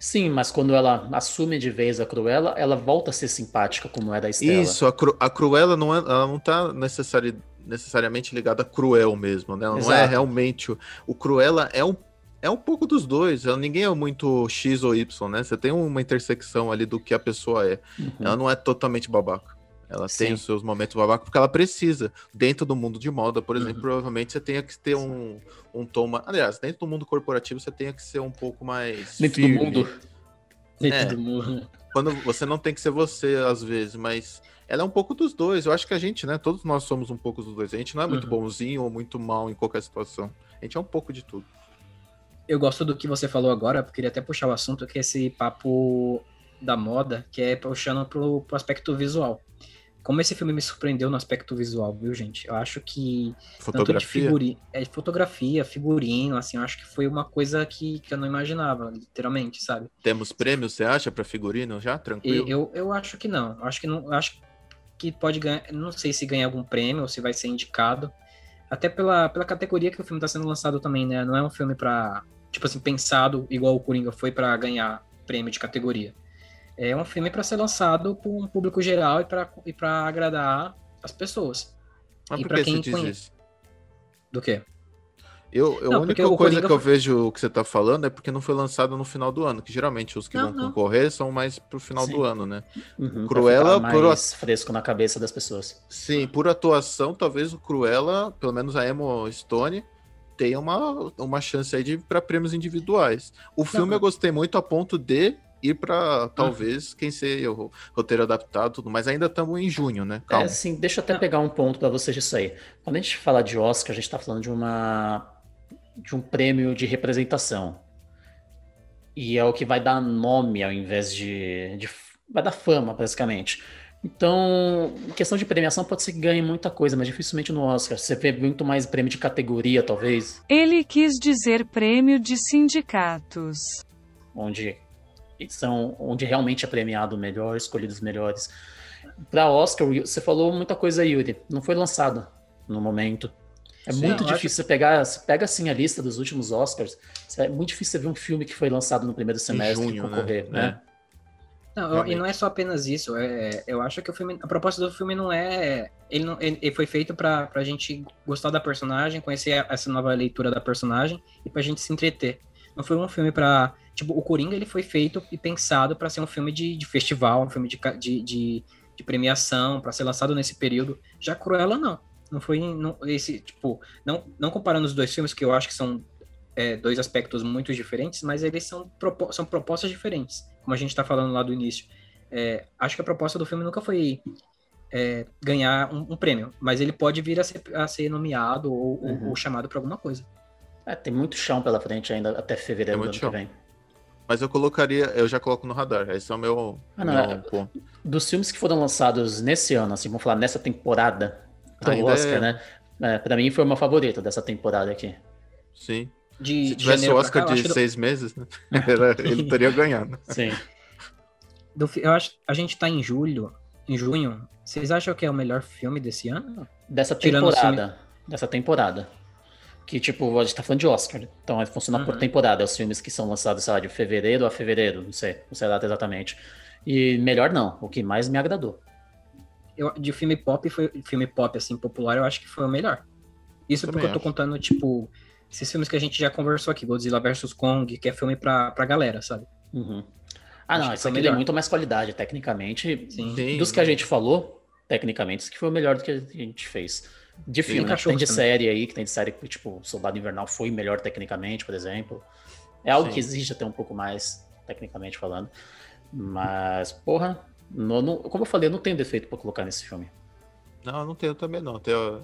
Sim, mas quando ela assume de vez a Cruella, ela volta a ser simpática como é da Estela. Isso, a, Cru- a Cruella não, é, ela não tá necessari- necessariamente ligada a Cruel mesmo, né? Ela não é realmente. O, o Cruella é um, é um pouco dos dois. Ela, ninguém é muito X ou Y, né? Você tem uma intersecção ali do que a pessoa é. Uhum. Ela não é totalmente babaca. Ela tem Sim. os seus momentos babaca porque ela precisa. Dentro do mundo de moda, por exemplo, Uhum. provavelmente você tenha que ter um, um tom. ma- Aliás, dentro do mundo corporativo você tenha que ser um pouco mais. Dentro do firme. mundo. Dentro É. do mundo. Quando você não tem que ser você, às vezes, mas ela é um pouco dos dois. Eu acho que a gente, né? Todos nós somos um pouco dos dois. A gente não é muito Uhum. bonzinho ou muito mal em qualquer situação. A gente é um pouco de tudo. Eu gosto do que você falou agora, eu queria até puxar o assunto, que é esse papo da moda, que é puxando pro, pro aspecto visual. Como esse filme me surpreendeu no aspecto visual, viu, gente? Eu acho que tanto de Fotografia. figuri... é, fotografia, figurino, assim, eu acho que foi uma coisa que, que eu não imaginava, literalmente, sabe? Temos prêmios, você acha, pra figurino já? E Tranquilo? eu, eu acho que não. Eu acho que não. acho que pode ganhar. Não sei se ganha algum prêmio ou se vai ser indicado. Até pela, pela categoria que o filme está sendo lançado também, né? Não é um filme pra. Tipo assim, pensado igual o Coringa foi pra ganhar prêmio de categoria. É um filme pra ser lançado para um público geral e pra e pra agradar as pessoas. Mas e por pra que quem você diz conhece- isso? Do quê? Eu, eu- Não, a única coisa Coringa que eu vejo que você tá falando é porque não foi lançado no final do ano, que geralmente os que Não, vão não. concorrer são mais pro final Sim. do ano, né? Uhum, pra Cruella, ficar por- mais fresco na cabeça das pessoas. Sim, por atuação, talvez o Cruella, pelo menos a Emma Stone, tenha uma, uma chance aí de para prêmios individuais. O filme eu gostei muito a ponto de ir para talvez quem sei o roteiro adaptado, tudo, mas ainda estamos em junho, né? É, Calma. assim, deixa eu até Não. pegar um ponto pra vocês disso aí. Quando a gente fala de Oscar, a gente tá falando de uma de um prêmio de representação. E é o que vai dar nome ao invés de, de vai dar fama, basicamente. Então, em questão de premiação pode ser que ganhe muita coisa, mas dificilmente no Oscar. Você vê muito mais prêmio de categoria, talvez, Ele quis dizer prêmio de sindicatos. onde são onde realmente é premiado o melhor, escolhidos os melhores. Para Oscar, você falou muita coisa, Yuri. Não foi lançado no momento. É Sim, muito eu acho- difícil você pegar, você pega assim a lista dos últimos Oscars. É muito difícil você ver um filme que foi lançado no primeiro semestre junho, né? concorrer, né? É. Não, Realmente. e não é só apenas isso. É, eu acho que o filme, a proposta do filme não é. Ele, não, ele, ele foi feito pra, pra gente gostar da personagem, conhecer a- essa nova leitura da personagem e pra gente se entreter. Não foi um filme pra. Tipo, o Coringa ele foi feito e pensado pra ser um filme de, de festival, um filme de, de, de, de premiação, pra ser lançado nesse período. Já Cruella, não. Não foi. Não, esse, tipo, não, não comparando os dois filmes, que eu acho que são é, dois aspectos muito diferentes, mas eles são, são propostas diferentes, como a gente está falando lá do início. É, acho que a proposta do filme nunca foi é, ganhar um, um prêmio, mas ele pode vir a ser, a ser nomeado ou, Uhum. ou chamado para alguma coisa. É, tem muito chão pela frente ainda até fevereiro do ano que chão. vem. Mas eu colocaria, eu já coloco no radar. Esse é o meu, Ah, não, meu é- ponto. Dos filmes que foram lançados nesse ano, assim, vamos falar nessa temporada do Ainda Oscar, é- né? É, pra mim foi uma favorita dessa temporada aqui. Sim. De, Se tivesse o Oscar cá, de seis meses, né? [LAUGHS] Ele teria ganhado. Sim. do- do eu acho a gente tá em julho, em junho. Vocês acham que é o melhor filme desse ano? Dessa temporada. Dessa temporada. Que, tipo, a gente tá falando de Oscar. Então, funciona por Uhum. temporada. Os filmes que são lançados, sei lá, de fevereiro a fevereiro. Não sei. Não sei a data exatamente. E melhor não. O que mais me agradou. Eu, de filme pop, foi filme pop assim popular, eu acho que foi o melhor. Isso Também porque eu tô acho. contando tipo esses filmes que a gente já conversou aqui, Godzilla vs Kong, que é filme pra, pra galera, sabe? Uhum. Ah, Acho não. que foi aqui tem muito mais qualidade, tecnicamente. Sim. Sim. Dos que a gente falou, tecnicamente, isso que foi o melhor do que a gente fez. De filme, né? Tem cachorros de também. série aí, que tem de série que, tipo, Soldado Invernal foi melhor tecnicamente, por exemplo. É algo Sim. que exige até um pouco mais, tecnicamente falando. Mas, porra, não- não- como eu falei, eu não tenho defeito pra colocar nesse filme. Não, eu não tenho também não. Tenho...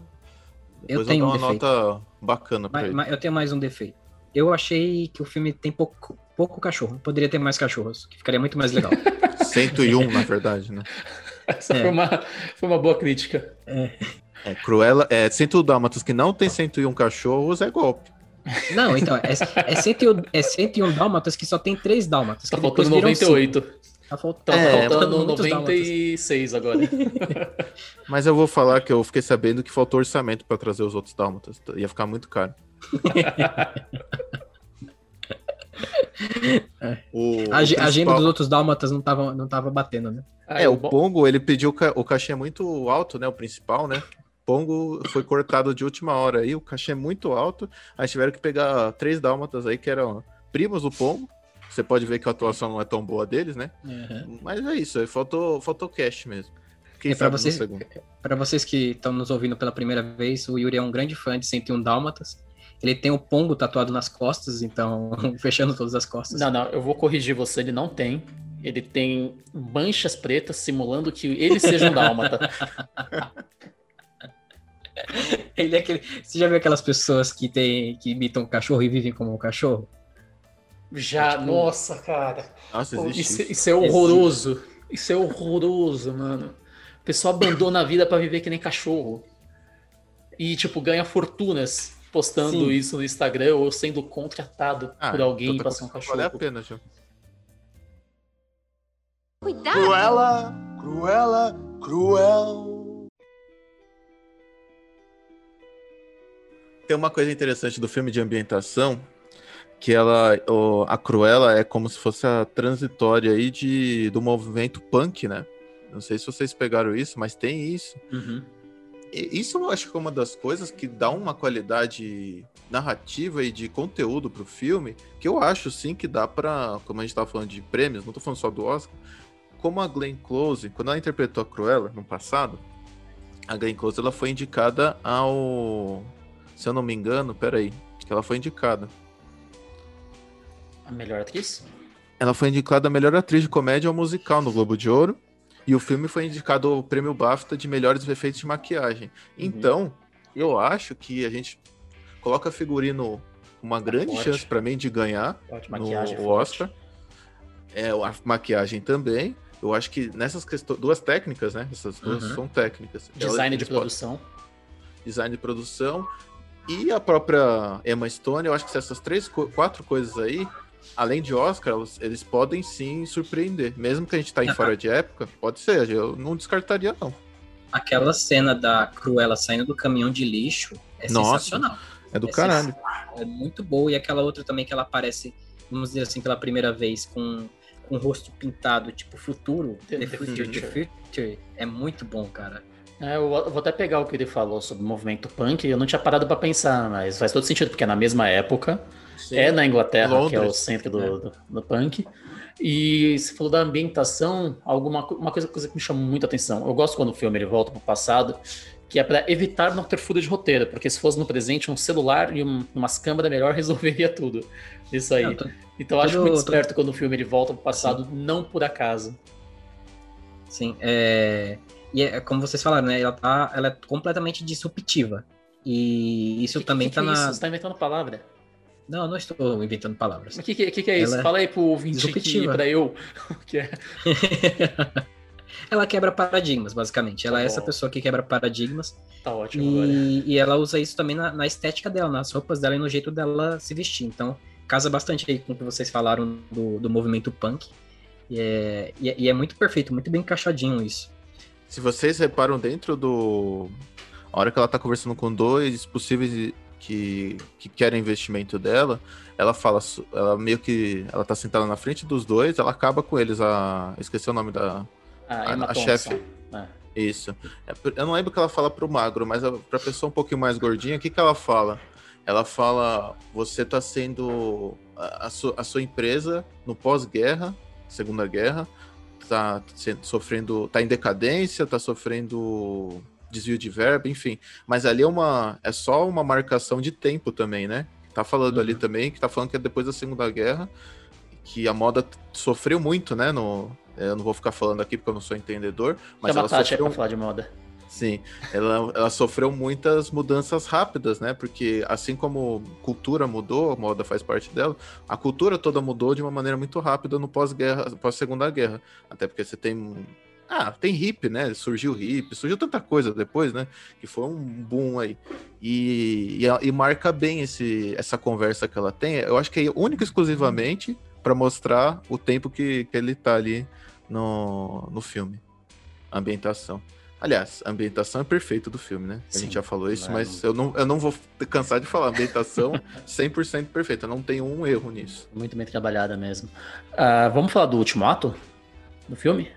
Eu Depois tenho dou um uma defeito. nota bacana pra Mas, ele. mas eu tenho mais um defeito. Eu achei que o filme tem pouco, pouco cachorro. Poderia ter mais cachorros, que ficaria muito mais legal. [LAUGHS] 101, na verdade, né? [LAUGHS] Essa É. foi, uma, foi uma boa crítica. É, Cruella, é 101 Dálmatas que não tem 101 cachorros é golpe. Não, então, é, é, 101, é 101 dálmatas que só tem três dálmatas. Tá faltando depois viram cinco. 98. Tá faltando, Tá É, faltando muitos dálmatas. 96 agora. [LAUGHS] Mas eu vou falar que eu fiquei sabendo que faltou orçamento pra trazer os outros Dálmatas. Ia ficar muito caro. o, [LAUGHS] A, ag- o a agenda principal- dos outros dálmatas não tava, não tava batendo, né? Aí, É, o bom- Pongo, ele pediu ca- o cachê é muito alto, né? O principal, né? Pongo foi cortado de última hora aí, o cachê é muito alto. Aí tiveram que pegar três dálmatas aí que eram primos do Pongo. Você pode ver que a atuação não é tão boa deles, né? Mas é isso, faltou, faltou cash mesmo. Quem É, pra sabe no vocês-. Para vocês que estão nos ouvindo pela primeira vez, o Yuri é um grande fã de 101 Dálmatas. Ele tem o pombo tatuado nas costas, então, [LAUGHS] fechando todas as costas. Não, não, eu vou corrigir você, ele não tem. Ele tem manchas pretas simulando que ele seja um dálmata. [LAUGHS] Ele é aquele... Você já viu aquelas pessoas que, tem, que imitam o cachorro e vivem como um cachorro? Já, Tipo- nossa, cara. Nossa, Pô, existe Isso, isso. isso é horroroso. Isso é horroroso, mano. O pessoal abandona a vida pra viver que nem cachorro. E, tipo, ganha fortunas postando Sim. isso no Instagram ou sendo contratado Ah, por alguém tanta pra coisa ser um cachorro. Vale a pena, Gil. Cuidado! Cruella, Cruella, Cruel. Tem uma coisa interessante do filme de ambientação, que ela, a Cruella é como se fosse a transitória aí de, do movimento punk, né? Não sei se vocês pegaram isso, mas tem isso. Uhum. E Isso eu acho que é uma das coisas que dá uma qualidade narrativa e de conteúdo pro filme, que eu acho sim que dá pra, como a gente tava falando de prêmios, não tô falando só do Oscar, como a Glenn Close, quando ela interpretou a Cruella no passado, a Glenn Close ela foi indicada ao, se eu não me engano, peraí, que ela foi indicada. A melhor atriz? Ela foi indicada a melhor atriz de comédia ou musical no Globo de Ouro. E o filme foi indicado ao prêmio BAFTA de melhores efeitos de maquiagem. Então, eu acho que a gente coloca figurino uma grande forte. chance pra mim de ganhar no maquiagem. forte. Oscar. É, a maquiagem também. Eu acho que nessas questões. Duas técnicas, né? Essas duas Uhum. são técnicas. Design Elas- de eles podem- produção. design de produção e a própria Emma Stone, eu acho que se essas três, quatro coisas aí, além de Oscar, eles podem sim surpreender. Mesmo que a gente tá em fora de época, pode ser, eu não descartaria não. Aquela cena da Cruella saindo do caminhão de lixo é Nossa. sensacional. É do É caralho. É muito boa. E aquela outra também que ela aparece, vamos dizer assim, pela primeira vez com, com o rosto pintado, tipo futuro. The The, future, the future. É muito bom, cara. É, eu vou até pegar o que ele falou sobre o movimento punk. Eu não tinha parado pra pensar, mas faz todo sentido, porque é na mesma época. Sim. É na Inglaterra, que é o Londres. centro do, É. do, do punk. E você falou da ambientação, alguma uma coisa, coisa que me chamou muita atenção. Eu gosto quando o filme ele volta pro passado, que é pra evitar não ter fuga de roteiro, porque se fosse no presente, um celular e um, umas câmeras melhor [LAUGHS] resolveria tudo. Isso aí. Não, tô- então eu acho muito esperto quando o filme ele volta pro passado, não por acaso. Sim, é... E é como vocês falaram, né? Ela, tá, ela é completamente disruptiva. E isso Que- também que, tá que é na. isso? Você tá inventando palavra. Não, eu não estou inventando palavras. O que, que, que que é isso? Ela é Fala aí pro ouvinte pra eu. o [LAUGHS] que é. [LAUGHS] ela quebra paradigmas, basicamente. Ela Tá é essa pessoa que quebra paradigmas. Tá ótimo agora. E, e ela usa isso também na, na estética dela, nas roupas dela e no jeito dela se vestir. Então, casa bastante aí com o que vocês falaram do, do movimento punk. E é, e, é, e é muito perfeito, muito bem encaixadinho isso. Se vocês reparam dentro do. A hora que ela tá conversando com dois possíveis que, que querem investimento dela, ela fala. Ela meio que. Ela tá sentada na frente dos dois, ela acaba com eles. A. Esqueci o nome da. Ah, a Thompson. chefe. É. Isso. É, Eu não lembro o que ela fala pro magro, mas a- pra pessoa um pouquinho mais gordinha, o que, que ela fala? Ela fala: você tá sendo. A, a su- a sua empresa no pós-guerra, Segunda Guerra, tá sofrendo. tá em decadência, tá sofrendo desvio de verba, enfim. Mas ali é uma. É só uma marcação de tempo também, né? Tá falando ali Uhum. também, que tá falando que é depois da Segunda Guerra, que a moda sofreu muito, né? No, eu não vou ficar falando aqui porque eu não sou entendedor, mas Chama ela Tati sofreu, pra falar de moda. Sim, ela, ela sofreu muitas mudanças rápidas, né? Porque assim como cultura mudou, a moda faz parte dela, a cultura toda mudou de uma maneira muito rápida no pós-guerra, pós-segunda guerra. Até porque você tem. Ah, tem hip, né? Surgiu hip, surgiu tanta coisa depois, né? Que foi um boom aí. E, e, a- e marca bem esse, essa conversa que ela tem. Eu acho que é única e exclusivamente para mostrar o tempo que, que ele tá ali no, no filme. A ambientação. Aliás, a ambientação é perfeita do filme, né? A Sim. gente já falou isso, É, mas eu não, eu não vou cansar de falar. A ambientação [LAUGHS] 100% perfeita, não tem um erro nisso. Muito bem trabalhada mesmo. Ah, vamos falar do último ato do filme?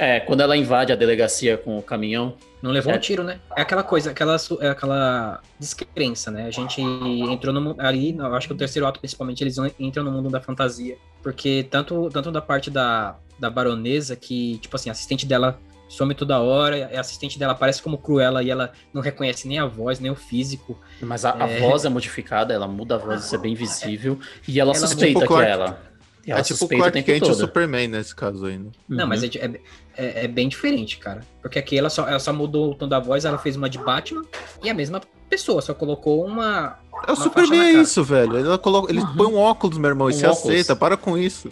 É, quando ela invade a delegacia com o caminhão. Não levou É. um tiro, né? É aquela coisa, aquela, é aquela descrença, né? A gente entrou no, ali, acho que o terceiro ato, principalmente, eles entram no mundo da fantasia. Porque tanto, tanto da parte da, da baronesa, que, tipo assim, a assistente dela some toda hora, a assistente dela aparece como Cruella e ela não reconhece nem a voz, nem o físico. Mas a, a É. voz é modificada, ela muda a voz, isso é bem visível. E ela, Ela- suspeita que é ela. E ela é tipo o suspeita Clark Kent e o. Superman nesse caso aí, né? Não, Uhum. mas é, é, é- é bem diferente, cara. Porque aqui ela só, ela só mudou o tom da voz, ela fez uma de Batman e a mesma pessoa, só colocou uma. É o Uma faixa Superman é isso, velho. Ele, coloca, ele Uhum. põe um óculos, meu irmão, e Um se óculos. aceita. Para com isso.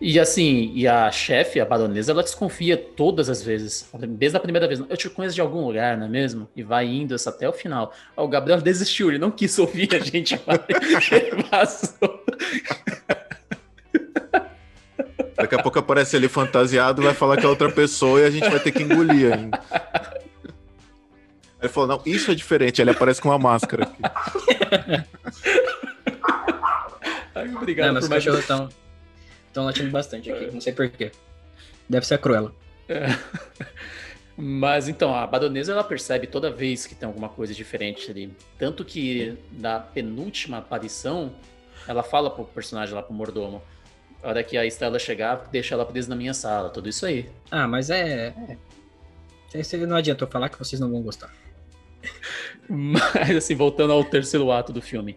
E assim, e a chefe, a baronesa, ela desconfia todas as vezes. Desde a primeira vez. Eu te conheço de algum lugar, não é mesmo? E vai indo isso até o final. Ó, o Gabriel desistiu, ele não quis ouvir a gente. [LAUGHS] ele passou. Daqui a pouco aparece ele fantasiado, vai falar que é outra pessoa e a gente vai ter que engolir ainda. Ele falou, não, isso é diferente. Ele aparece com uma máscara aqui. Ai, obrigado Não, mas por mais estão estão latindo bastante aqui, não sei porquê. Deve ser a Cruella. [LAUGHS] Mas então, a baronesa ela percebe toda vez que tem alguma coisa diferente ali. Tanto que na penúltima aparição, ela fala pro personagem lá, pro mordomo. A hora que a Estela chegar, deixa ela presa na minha sala, tudo isso aí. Ah, mas é. é. Não adianta eu falar que vocês não vão gostar. [LAUGHS] Mas assim, voltando ao terceiro ato do filme,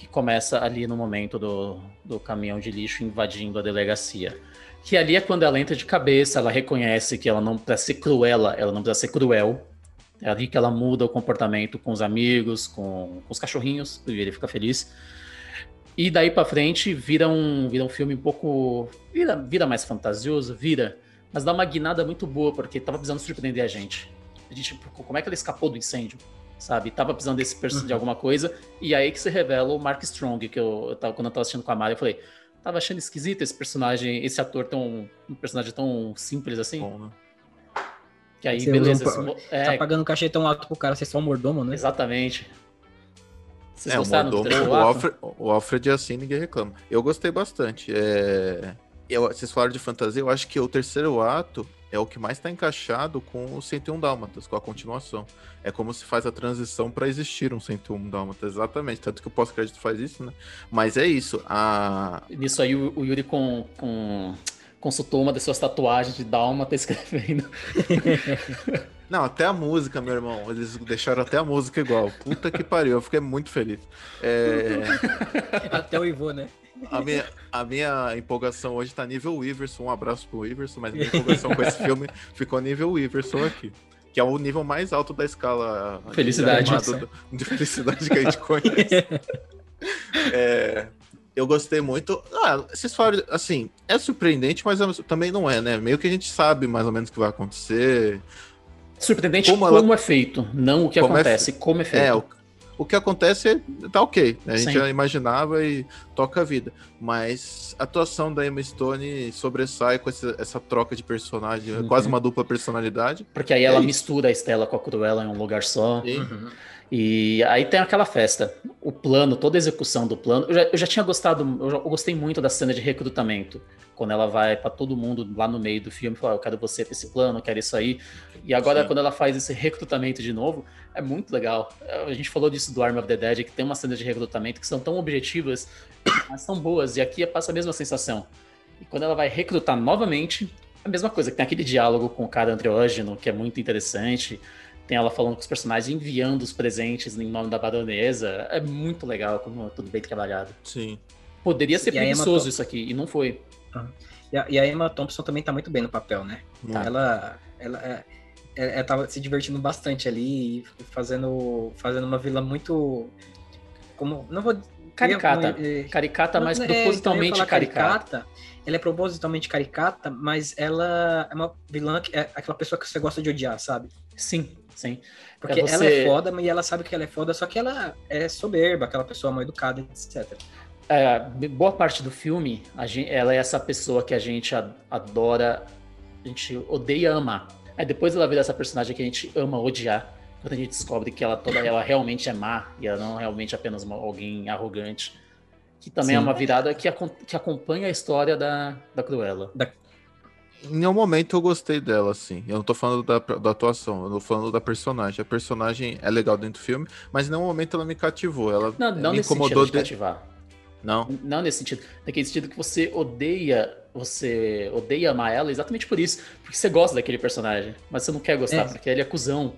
que começa ali no momento do, do caminhão de lixo invadindo a delegacia. Que ali é quando ela entra de cabeça, ela reconhece que ela não precisa ser cruela, ela não precisa ser cruel. É ali que ela muda o comportamento com os amigos, com, com os cachorrinhos, porque ele fica feliz. E daí pra frente vira um, vira um filme um pouco. Vira, vira mais fantasioso, vira. Mas dá uma guinada muito boa, porque tava precisando surpreender a gente. A gente, tipo, como é que ela escapou do incêndio? Sabe? Tava precisando desse perso- de alguma coisa. E aí que se revela o Mark Strong, que eu, eu tava, quando eu tava assistindo com a Mari, eu falei. Tava achando esquisito esse personagem, esse ator tão. Um personagem tão simples assim. Bom, né? Que aí, Você beleza. usa esse um- mo- Tá é, pagando um cachê tão alto pro cara ser só um mordomo, né? exatamente. Vocês É, o, gostaram do mordomo, terceiro o? Alfred, o Alfred é assim, ninguém reclama. Eu gostei bastante. É... Eu, vocês falaram de fantasia, eu acho que o terceiro ato é o que mais está encaixado com o 101 Dálmatas, com a continuação. É como se faz a transição para existir um 101 Dálmatas, exatamente. Tanto que o pós-crédito faz isso, né? Mas é isso. A... Nisso aí o, o Yuri com, com- consultou uma das suas tatuagens de Dálmata [LAUGHS] escrevendo. [LAUGHS] Não, até a música, meu irmão. Eles deixaram até a música igual. Puta que pariu, eu fiquei muito feliz. É... [LAUGHS] Até o Ivo, né? A minha, a minha empolgação hoje tá nível Weaverson. Um abraço pro Weaverson, mas minha empolgação com esse [LAUGHS] filme ficou nível Weaverson aqui. Que é o nível mais alto da escala de Felicidade. animado do- de felicidade que a gente conhece. [LAUGHS] É, eu gostei muito. Ah, vocês falaram, assim, é surpreendente, mas também não é, né? Meio que a gente sabe mais ou menos o que vai acontecer. Surpreendente Como como, ela- é feito, não o que Como é acontece, como é feito. É, o, o que acontece é, tá ok. né? A gente Sim. já imaginava e toca a vida. Mas a atuação da Emma Stone sobressai com essa, essa troca de personagem, é Uhum. quase uma dupla personalidade. Porque aí ela É isso. mistura a Estela com a Cruella em um lugar só. Uhum. E aí tem aquela festa. O plano, toda a execução do plano. Eu já, eu já tinha gostado, eu, já- eu gostei muito da cena de recrutamento. Quando ela vai pra todo mundo lá no meio do filme, fala, eu quero você pra esse plano, eu quero isso aí. E agora, Sim. quando ela faz esse recrutamento de novo, é muito legal. A gente falou disso do Arm of the Dead, que tem umas cenas de recrutamento que são tão objetivas, [COUGHS] mas são boas. E aqui passa a mesma sensação. E quando ela vai recrutar novamente, a mesma coisa, que tem aquele diálogo com o cara andrógeno, que é muito interessante. Tem ela falando com os personagens, enviando os presentes em nome da baronesa. É muito legal, como é tudo bem trabalhado. sim. Poderia ser E preguiçoso isso aqui, e não foi. E a, e a Emma Thompson também tá muito bem no papel, né? Muito. Ela, ela, é- é- ela tava se divertindo bastante ali e fazendo, fazendo uma vila muito. Como. Não vou. Caricata. é, Caricata, mas é, então propositalmente falar caricata. Ela é propositalmente caricata, mas ela é uma vilã que é aquela pessoa que você gosta de odiar, sabe? Sim, sim. Porque É você- ela é foda, mas ela sabe que ela é foda, só que ela é soberba, aquela pessoa mal educada, etc. É, boa parte do filme, a gen- ela é essa pessoa que a gente adora, a gente odeia amar. Aí depois ela vira essa personagem que a gente ama odiar, quando a gente descobre que ela toda ela realmente é má e ela não é realmente apenas uma- alguém arrogante. Que também é Sim. uma virada que, que acompanha a história da, da Cruella. Em nenhum momento eu gostei dela, assim. Eu não tô falando da, da atuação, eu tô falando da personagem. A personagem é legal dentro do filme, mas em nenhum momento ela me cativou. Ela Não, não me nesse incomodou sentido de de... cativar. Não. Não nesse sentido. Naquele sentido que você odeia, você odeia amar ela exatamente por isso. Porque você gosta daquele personagem, mas você não quer gostar, É. porque ele é cuzão.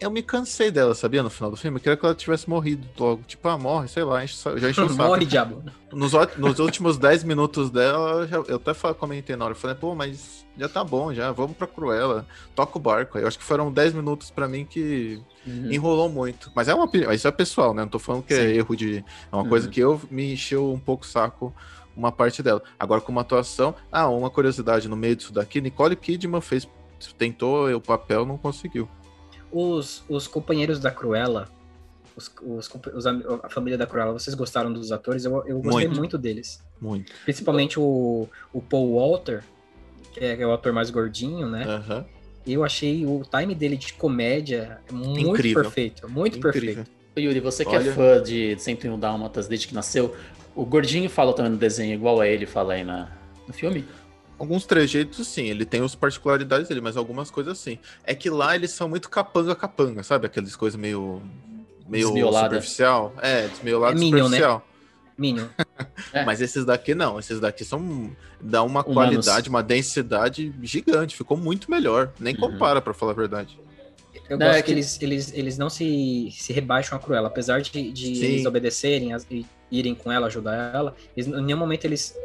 Eu me cansei dela, sabia? No final do filme. Eu queria que ela tivesse morrido logo. Tipo, ah, morre, sei lá, enche, já encheu o [LAUGHS] saco. Morre, diabo. Nos, nos últimos 10 minutos dela, eu, eu até comentei na hora. Eu falei, pô, mas já tá bom, já. Vamos pra Cruella. Toca o barco. Eu acho que foram 10 minutos pra mim que Uhum. enrolou muito. Mas é uma opinião, isso é pessoal, né? Não tô falando que é Sim. erro de. É uma coisa Uhum. que eu me encheu um pouco o saco uma parte dela. Agora, com uma atuação. Ah, uma curiosidade no meio disso daqui, Nicole Kidman fez. Tentou o papel, não conseguiu. Os, os companheiros da Cruella, os, os, os a família da Cruella, vocês gostaram dos atores? Eu, eu gostei Muito. muito, deles. Muito. Principalmente o, o Paul Walter, que é, que é o ator mais gordinho, né? Aham. Eu achei o time dele de comédia muito Incrível. perfeito. Muito Incrível. perfeito. Yuri, você que Olha. é fã de 101 Dálmatas desde que nasceu, o gordinho fala também no desenho igual a ele fala aí na, no filme? Alguns trejeitos, sim, ele tem as particularidades dele, mas algumas coisas sim. É que lá eles são muito capanga-capanga, sabe? Aquelas coisas meio. meio Desmiolada. superficial. É, desmiolado É Minion, né? superficial. Minion. [LAUGHS] É. Mas esses daqui não, esses daqui são. dá uma Humanos. qualidade, uma densidade gigante, ficou muito melhor. Nem Uhum. compara, pra falar a verdade. Eu Não, gosto é que, que- eles, eles, eles não se, se rebaixam a Cruella. Apesar de, de eles obedecerem e irem com ela, ajudar ela, eles, em nenhum momento eles.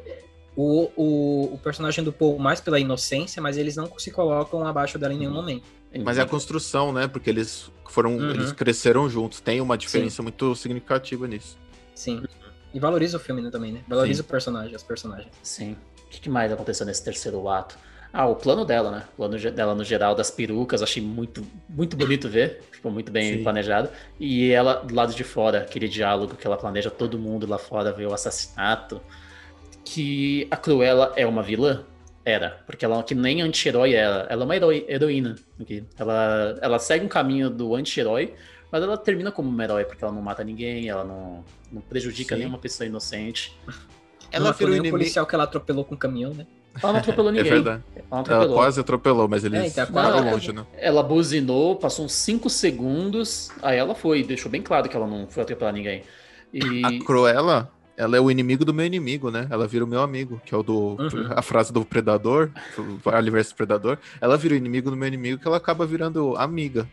O, o, o personagem do Paul mais pela inocência, mas eles não se colocam abaixo dela em nenhum momento. Mas é a construção, né? Porque eles foram. Uhum. Eles cresceram juntos. Tem uma diferença muito significativa nisso. Sim. E valoriza o filme né, também, né? Valoriza o personagem, as personagens. Sim. O que, mais aconteceu nesse terceiro ato? Ah, o plano dela, né? O plano dela no geral das perucas, achei muito, muito bonito ver. Ficou muito bem Sim. planejado. E ela do lado de fora, aquele diálogo que ela planeja todo mundo lá fora ver o assassinato. Que a Cruella é uma vilã? Era, porque ela que nem anti-herói era. Ela é uma heroi- heroína. aqui. Ela, ela segue um caminho do anti-herói, mas ela termina como uma herói, porque ela não mata ninguém, ela não, não prejudica Sim. nenhuma pessoa inocente. Ela não virou inimigo. policial que ela atropelou com o caminhão, né? Ela não atropelou É ninguém. verdade. ela Ela atropelou. quase atropelou, mas eles É, então, longe, né? Ela buzinou, passou uns 5 segundos, aí ela foi, deixou bem claro que ela não foi atropelar ninguém. E A Cruella, ela é o inimigo do meu inimigo, né? Ela vira o meu amigo, que é o do. Uhum. A frase do Predador, Alien vs Predador. Ela vira o inimigo do meu inimigo, que ela acaba virando amiga.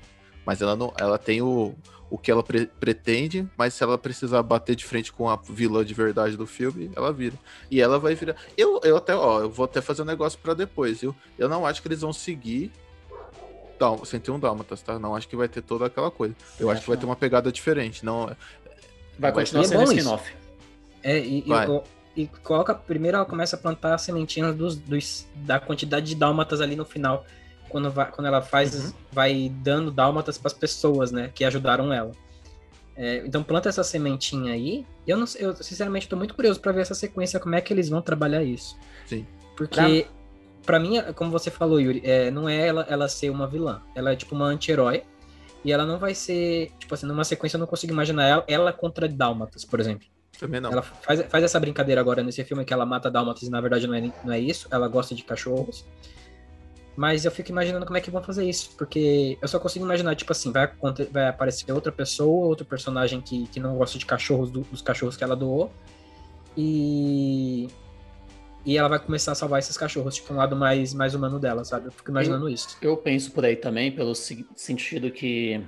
Mas ela não. Ela tem o, o que ela pre- pretende, mas se ela precisar bater de frente com a vilã de verdade do filme, ela vira. E ela vai virar. Eu, eu até, ó, eu vou até fazer um negócio pra depois, viu? Eu não acho que eles vão seguir. Dál- 101 Dálmatas, tá? Não acho que vai ter toda aquela coisa. Eu acho que vai ter uma pegada diferente. Não, vai continuar sendo spin-off. É, e, e, e coloca. Primeiro ela começa a plantar as sementinhas dos, dos- da quantidade de dálmatas ali no final. Quando, vai, quando ela faz. Uhum. Vai dando dálmatas para as pessoas, né? Que ajudaram ela. É, então planta essa sementinha aí. Eu não sei- eu sinceramente tô muito curioso para ver essa sequência, como é que eles vão trabalhar isso. Sim. Porque, pra mim, como você falou, Yuri, é, não é ela, ela ser uma vilã. Ela é tipo uma anti-herói. E ela não vai ser. Tipo assim, numa sequência eu não consigo imaginar ela, ela contra dálmatas, por exemplo. Também não. Ela faz, faz essa brincadeira agora nesse filme que ela mata dálmatas e na verdade não é, não é isso. Ela gosta de cachorros. Mas eu fico imaginando como é que vão fazer isso. Porque eu só consigo imaginar, tipo assim, vai, vai aparecer outra pessoa, outro personagem que, que não gosta de cachorros, do- dos cachorros que ela doou. E. E ela vai começar a salvar esses cachorros, tipo, um lado mais, mais humano dela, sabe? Eu fico imaginando isso. Eu penso por aí também, pelo se- sentido que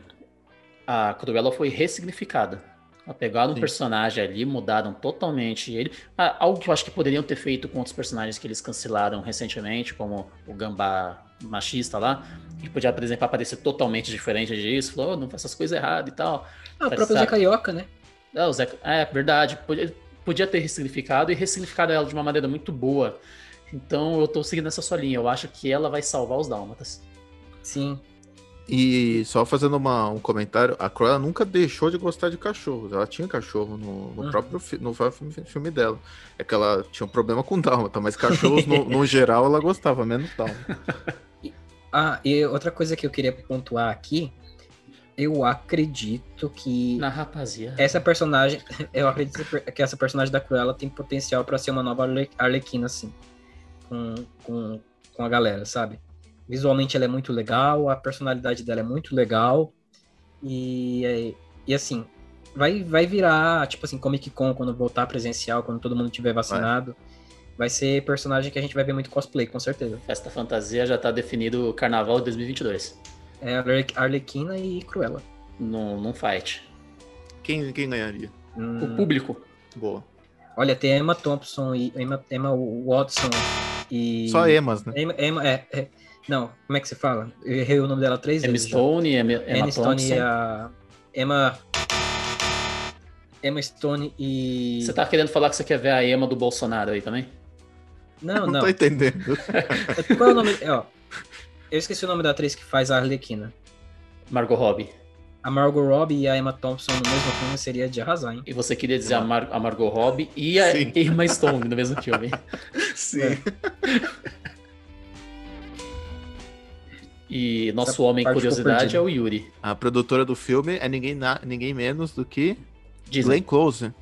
a Cruella foi ressignificada. Ela Pegaram um Sim. personagem ali, mudaram totalmente ele. Ah, Algo que eu acho que poderiam ter feito com outros personagens que eles cancelaram recentemente, como o Gambá machista lá, que podia, por exemplo, aparecer totalmente diferente disso. Falou, "Oh, não faz essas coisas erradas e tal. Ah, o próprio Zé Carioca, né? É, o Zé- é verdade. Podia, podia ter ressignificado e ressignificado ela de uma maneira muito boa. Então eu tô seguindo essa sua linha. Eu acho que ela vai salvar os dálmatas. Sim. E só fazendo uma- um comentário, a Cruella nunca deixou de gostar de cachorros. Ela tinha cachorro no, no Uhum. próprio fi- no filme, filme dela. É que ela tinha um problema com dálmata, mas cachorros no, no [LAUGHS] geral ela gostava, menos dálmata. Ah, e outra coisa que eu queria pontuar aqui, eu acredito que Na rapaziada. essa personagem, [LAUGHS] eu acredito que essa personagem da Cruella tem potencial pra ser uma nova Arle- Arlequina, assim, com, com, com a galera, sabe? Visualmente ela é muito legal, a personalidade dela é muito legal, e, e assim, vai, vai virar, tipo assim, Comic Con, quando voltar presencial, quando todo mundo tiver vacinado, vai ser personagem que a gente vai ver muito cosplay, com certeza. Festa Fantasia já tá definido o Carnaval de 2022. É Arle- Arlequina e Cruella. Num, num fight. Quem, quem ganharia? Hum, O público. Boa. Olha, tem a Emma Thompson e Emma, Emma Watson e. Só emas, né? Emma, Emma- é, é. Não, como é que se fala? Eu errei o nome dela três Emma vezes. Stone, Emma, Emma Emma Stone Thompson. e a. Emma. Emma Stone e. Você tá querendo falar que você quer ver a Emma do Bolsonaro aí também? Não, Não, não. tô entendendo. [LAUGHS] Qual é o nome? é, ó, eu esqueci o nome da atriz que faz a Arlequina. Margot Robbie. A Margot Robbie e a Emma Thompson no mesmo filme seria de arrasar, hein? E você queria dizer a, Mar a Margot Robbie e a Sim. Emma Stone no mesmo filme. [LAUGHS] Sim. E nosso homem curiosidade é o Yuri. A produtora do filme é ninguém, na- ninguém menos do que Disney. Glenn Close.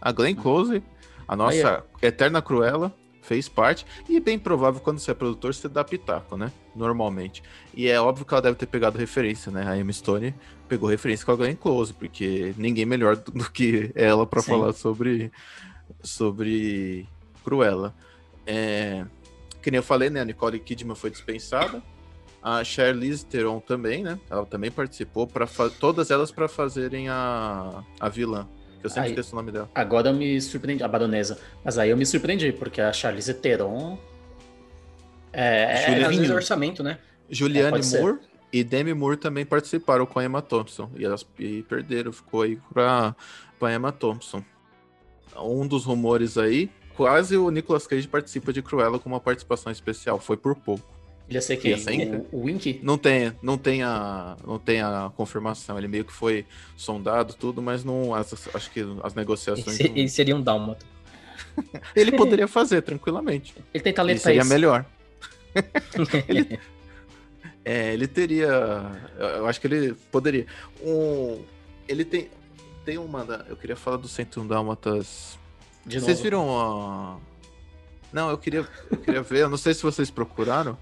A Glenn Close, a nossa eterna Cruella, fez parte. E é bem provável quando você é produtor, você dá pitaco, né? Normalmente. E é óbvio que ela deve ter pegado referência, né? A Emma Stone pegou referência com a Glenn Close, porque ninguém melhor do que ela para falar sobre, sobre Cruella. É, que nem eu falei, né? A Nicole Kidman foi dispensada. A Charlize Theron também, né? Ela também participou para todas elas para fazerem a, a vilã. que Eu sempre Aí- esqueço o nome dela. Agora eu me surpreendi, a baronesa. Mas aí eu me surpreendi, porque a Charlize Theron. É, Julia Às vezes é orçamento, né? Pode ser. Moore e Demi Moore também participaram com a Emma Thompson. E elas e perderam, ficou aí pra, pra Emma Thompson. Um dos rumores aí, quase o Nicolas Cage participa de Cruella com uma participação especial. Foi por pouco. Ia ser quem? Ia ser incrível. O, o Wink? Não tem, não tem a, não tem a confirmação. Ele meio que foi sondado tudo, mas não, as- acho que as negociações. Esse, não- ele seria um dálmata. [LAUGHS] Ele poderia fazer tranquilamente. Ele tem Ele talento pra seria isso. melhor. [LAUGHS] ele, é, ele teria. Eu acho que ele poderia. Um, ele tem. Tem uma. da- Eu queria falar do 101 Dálmatas. De Vocês novo. viram a. Não, eu queria, eu queria ver. Eu não sei se vocês procuraram.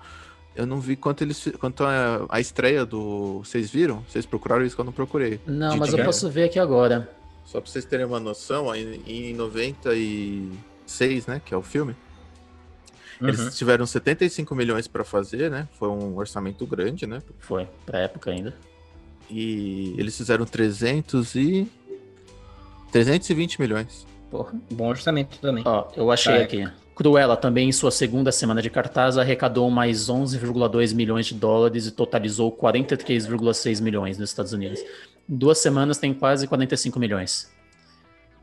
Eu não vi quanto eles. Quanto a, a estreia do. Vocês viram? Vocês procuraram isso que eu não procurei. Não, de mas eu posso ver aqui agora. Só pra vocês terem uma noção, em, em 96, né? Que é o filme. Uhum. Eles tiveram 75 milhões pra fazer, né? Foi um orçamento grande, né? Foi, pra época ainda. E eles fizeram 300 e 320 milhões. Porra. Bom orçamento também. Ó, eu achei Tá, aqui. Cruella também em sua segunda semana de cartaz arrecadou mais 11,2 milhões de dólares e totalizou 43,6 milhões nos Estados Unidos. Em duas semanas tem quase 45 milhões.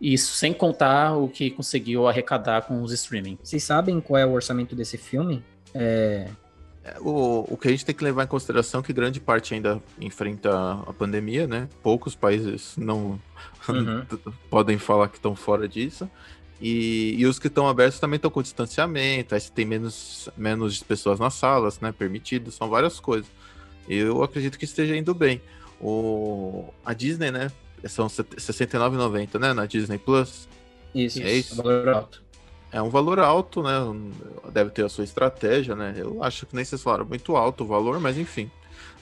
Isso sem contar o que conseguiu arrecadar com os streaming. Vocês sabem qual é o orçamento desse filme? É, É, O, o que a gente tem que levar em consideração é que grande parte ainda enfrenta a pandemia, né? Poucos países não Uhum. [LAUGHS] podem falar que estão fora disso. E, e os que estão abertos também estão com distanciamento, aí você tem menos, menos pessoas nas salas, né? Permitido, são várias coisas. Eu acredito que esteja indo bem. O, a Disney, né? São R$ 69,90, né? Na Disney Plus. isso, É isso? valor alto. É um valor alto, né? Deve ter a sua estratégia, né? Eu acho que nem vocês falaram, muito alto o valor, mas enfim.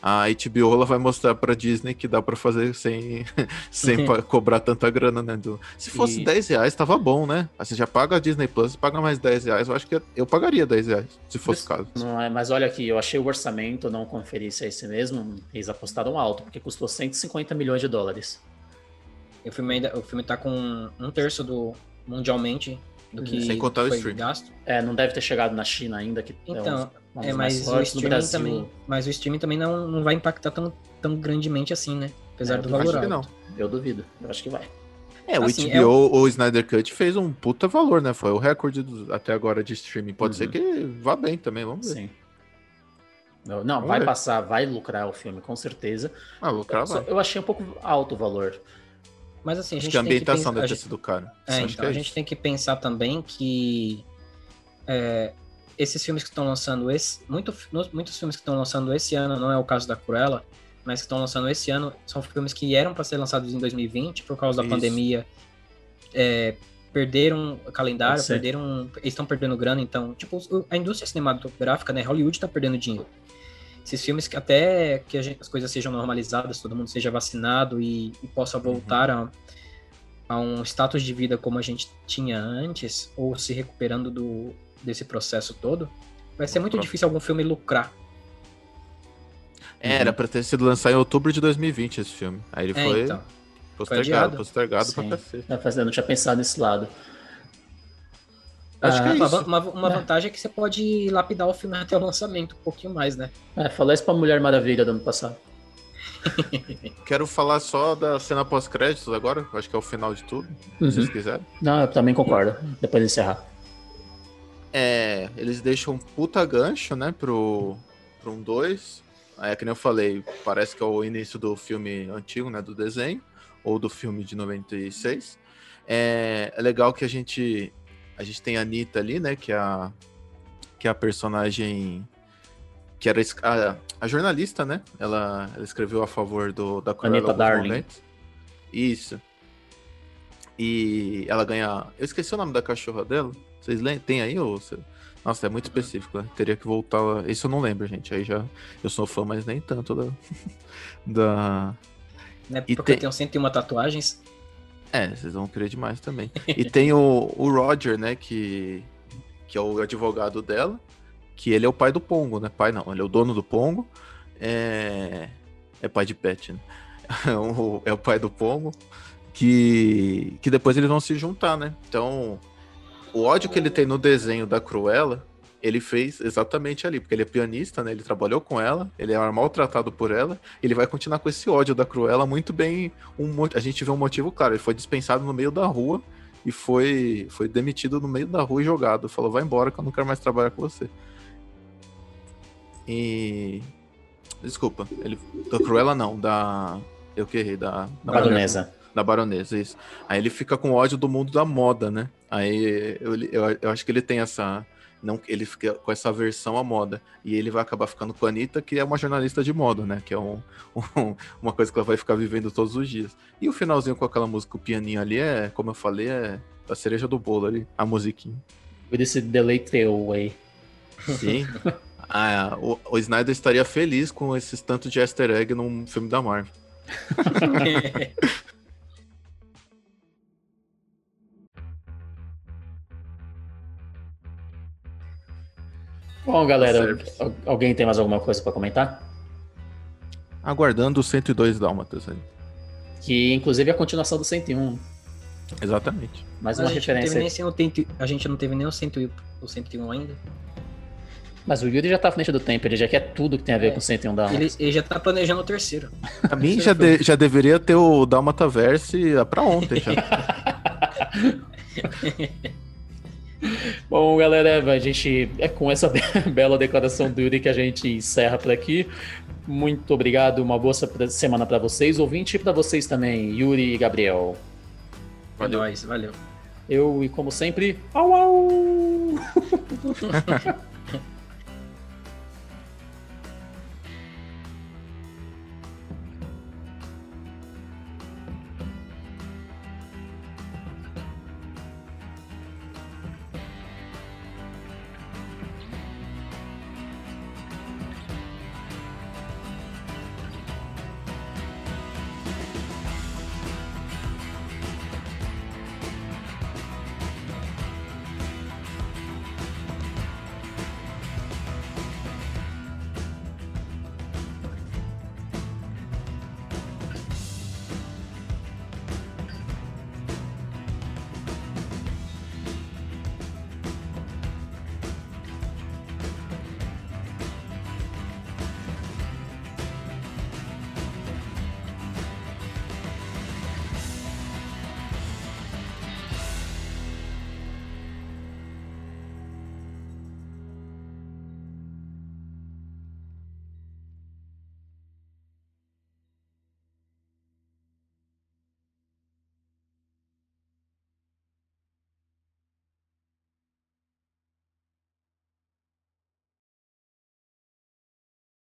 A HBO ela vai mostrar pra Disney que dá pra fazer sem, [LAUGHS] sem pa- cobrar tanta grana, né? do- Se fosse E- 10 reais, tava bom, né? Aí Você já paga a Disney Plus, paga mais 10 reais. Eu acho que eu pagaria 10 reais, se fosse o caso. Não é, mas olha aqui, eu achei o orçamento, não conferi se é esse mesmo. Eles apostaram alto, porque custou 150 milhões de dólares. O filme, ainda, o filme tá com um terço do mundialmente do que Sem contar o foi gasto. É, não deve ter chegado na China ainda, que Então, um, um é, mas o streaming também, mas o streaming também não, não vai impactar tão, tão grandemente assim, né? Apesar É, do eu Acho valor que alto. não. eu duvido. Eu acho que vai. É, o Assim, HBO, é o Snyder Cut fez um puta valor, né? Foi o recorde do- até agora de streaming. Pode Uhum. ser que vá bem também, vamos ver. Sim. Não, não, vai ver. passar, vai lucrar o filme, com certeza. Ah, lucrar Só- vai. eu achei um pouco alto o valor. Mas assim, a Acho gente que a tem que ambientação pensar, deve ter gente- sido cara. É, Acho então, que é a gente tem que pensar também que é, esses filmes que estão lançando esse, muito, muitos filmes que estão lançando esse ano, não é o caso da Cruella, mas que estão lançando esse ano, são filmes que eram para ser lançados em 2020 por causa da Isso. pandemia, é, perderam o calendário, perderam, eles estão perdendo grana, então, tipo, a indústria cinematográfica, né, Hollywood está perdendo dinheiro. Esses filmes que até que gente- as coisas sejam normalizadas, todo mundo seja vacinado e, e possa voltar a, a um status de vida como a gente tinha antes, ou se recuperando do, desse processo todo, vai ser muito difícil algum filme lucrar. É, Era pra ter sido lançado em outubro de 2020 esse filme. Aí ele É, foi então. postergado, adiado. postergado pra cacete. Tá fazendo- Eu não tinha pensado nesse lado. Acho que é uma, isso. uma, uma É. vantagem é que você pode lapidar o filme até o lançamento um pouquinho mais, né? É, falei isso pra Mulher Maravilha do ano passado. [LAUGHS] Quero falar só da cena pós-créditos agora, acho que é o final de tudo, Uhum. se vocês quiserem. Não, eu também concordo. Depois de encerrar. É, eles deixam um puta gancho, né, pro, pro um 2. Aí, é que nem eu falei, parece que é o início do filme antigo, né, do desenho, ou do filme de 96. É, é legal que a gente a gente tem a Anitta ali, né, que é a, que é a personagem que era a, a jornalista, né? Ela, ela escreveu a favor do, da Cruella Anitta Darling. momentos. Isso. E ela ganha. Eu esqueci o nome da cachorra dela. Vocês lembram? Tem aí ou. Nossa, é muito específico, né? Teria que voltar lá. Isso eu não lembro, gente. Aí já. Eu sou fã, mas nem tanto da. [LAUGHS] da... Né? E Porque tem- tenho 101 tatuagens. É, vocês vão querer demais também. E tem o, o Roger, né? Que, que é o advogado dela. Que ele é o pai do Pongo, né? Pai não, ele é o dono do Pongo. É, é pai de pet, né? [LAUGHS] O- é o pai do Pongo. Que, que depois eles vão se juntar, né? Então, o ódio que ele tem no desenho da Cruella, ele fez exatamente ali, porque ele é pianista, né? Ele trabalhou com ela, ele é maltratado por ela, ele vai continuar com esse ódio da Cruella muito bem. Um, a gente vê um motivo claro, ele foi dispensado no meio da rua e foi, foi demitido no meio da rua e jogado. Falou, vai embora que eu não quero mais trabalhar com você. E. Desculpa, ele. Da Cruella não, da. Eu que errei, da. da Baronesa. Da baronesa, isso. Aí ele fica com ódio do mundo da moda, né? Aí eu, eu, eu acho que ele tem essa. Não, ele fica com essa versão à moda. E ele vai acabar ficando com a Anitta, que é uma jornalista de moda, né? Que é um, [LAUGHS] um- uma coisa que ela vai ficar vivendo todos os dias. E o finalzinho com aquela música, o pianinho ali, é, como eu falei, é a cereja do bolo ali, a musiquinha. Por esse deleiteu aí. Sim. [LAUGHS] Ah, o, o Snyder estaria feliz com esses tanto de easter egg num filme da Marvel. [LAUGHS] Bom, galera, al- alguém tem mais alguma coisa pra comentar? Aguardando os 102 Dálmatas ali. Que inclusive é a continuação do 101. Exatamente. Mais a, uma gente não teve referência. nem 100, a gente não teve nem o 101, o 101 ainda. Mas o Yuri já tá à frente do tempo, ele já quer tudo que tem a ver É. com 101 da Ele, ele já tá planejando o terceiro. Pra mim [LAUGHS] já, de- já deveria ter o Dálmata Verse pra ontem já. [LAUGHS] [LAUGHS] Bom, galera, a gente é com essa [LAUGHS] bela declaração do Yuri que a gente encerra por aqui. Muito obrigado, uma boa se- semana pra vocês, ouvinte, e pra vocês também, Yuri e Gabriel. Valeu. É nóis, valeu. Eu, e como sempre, au au! [LAUGHS]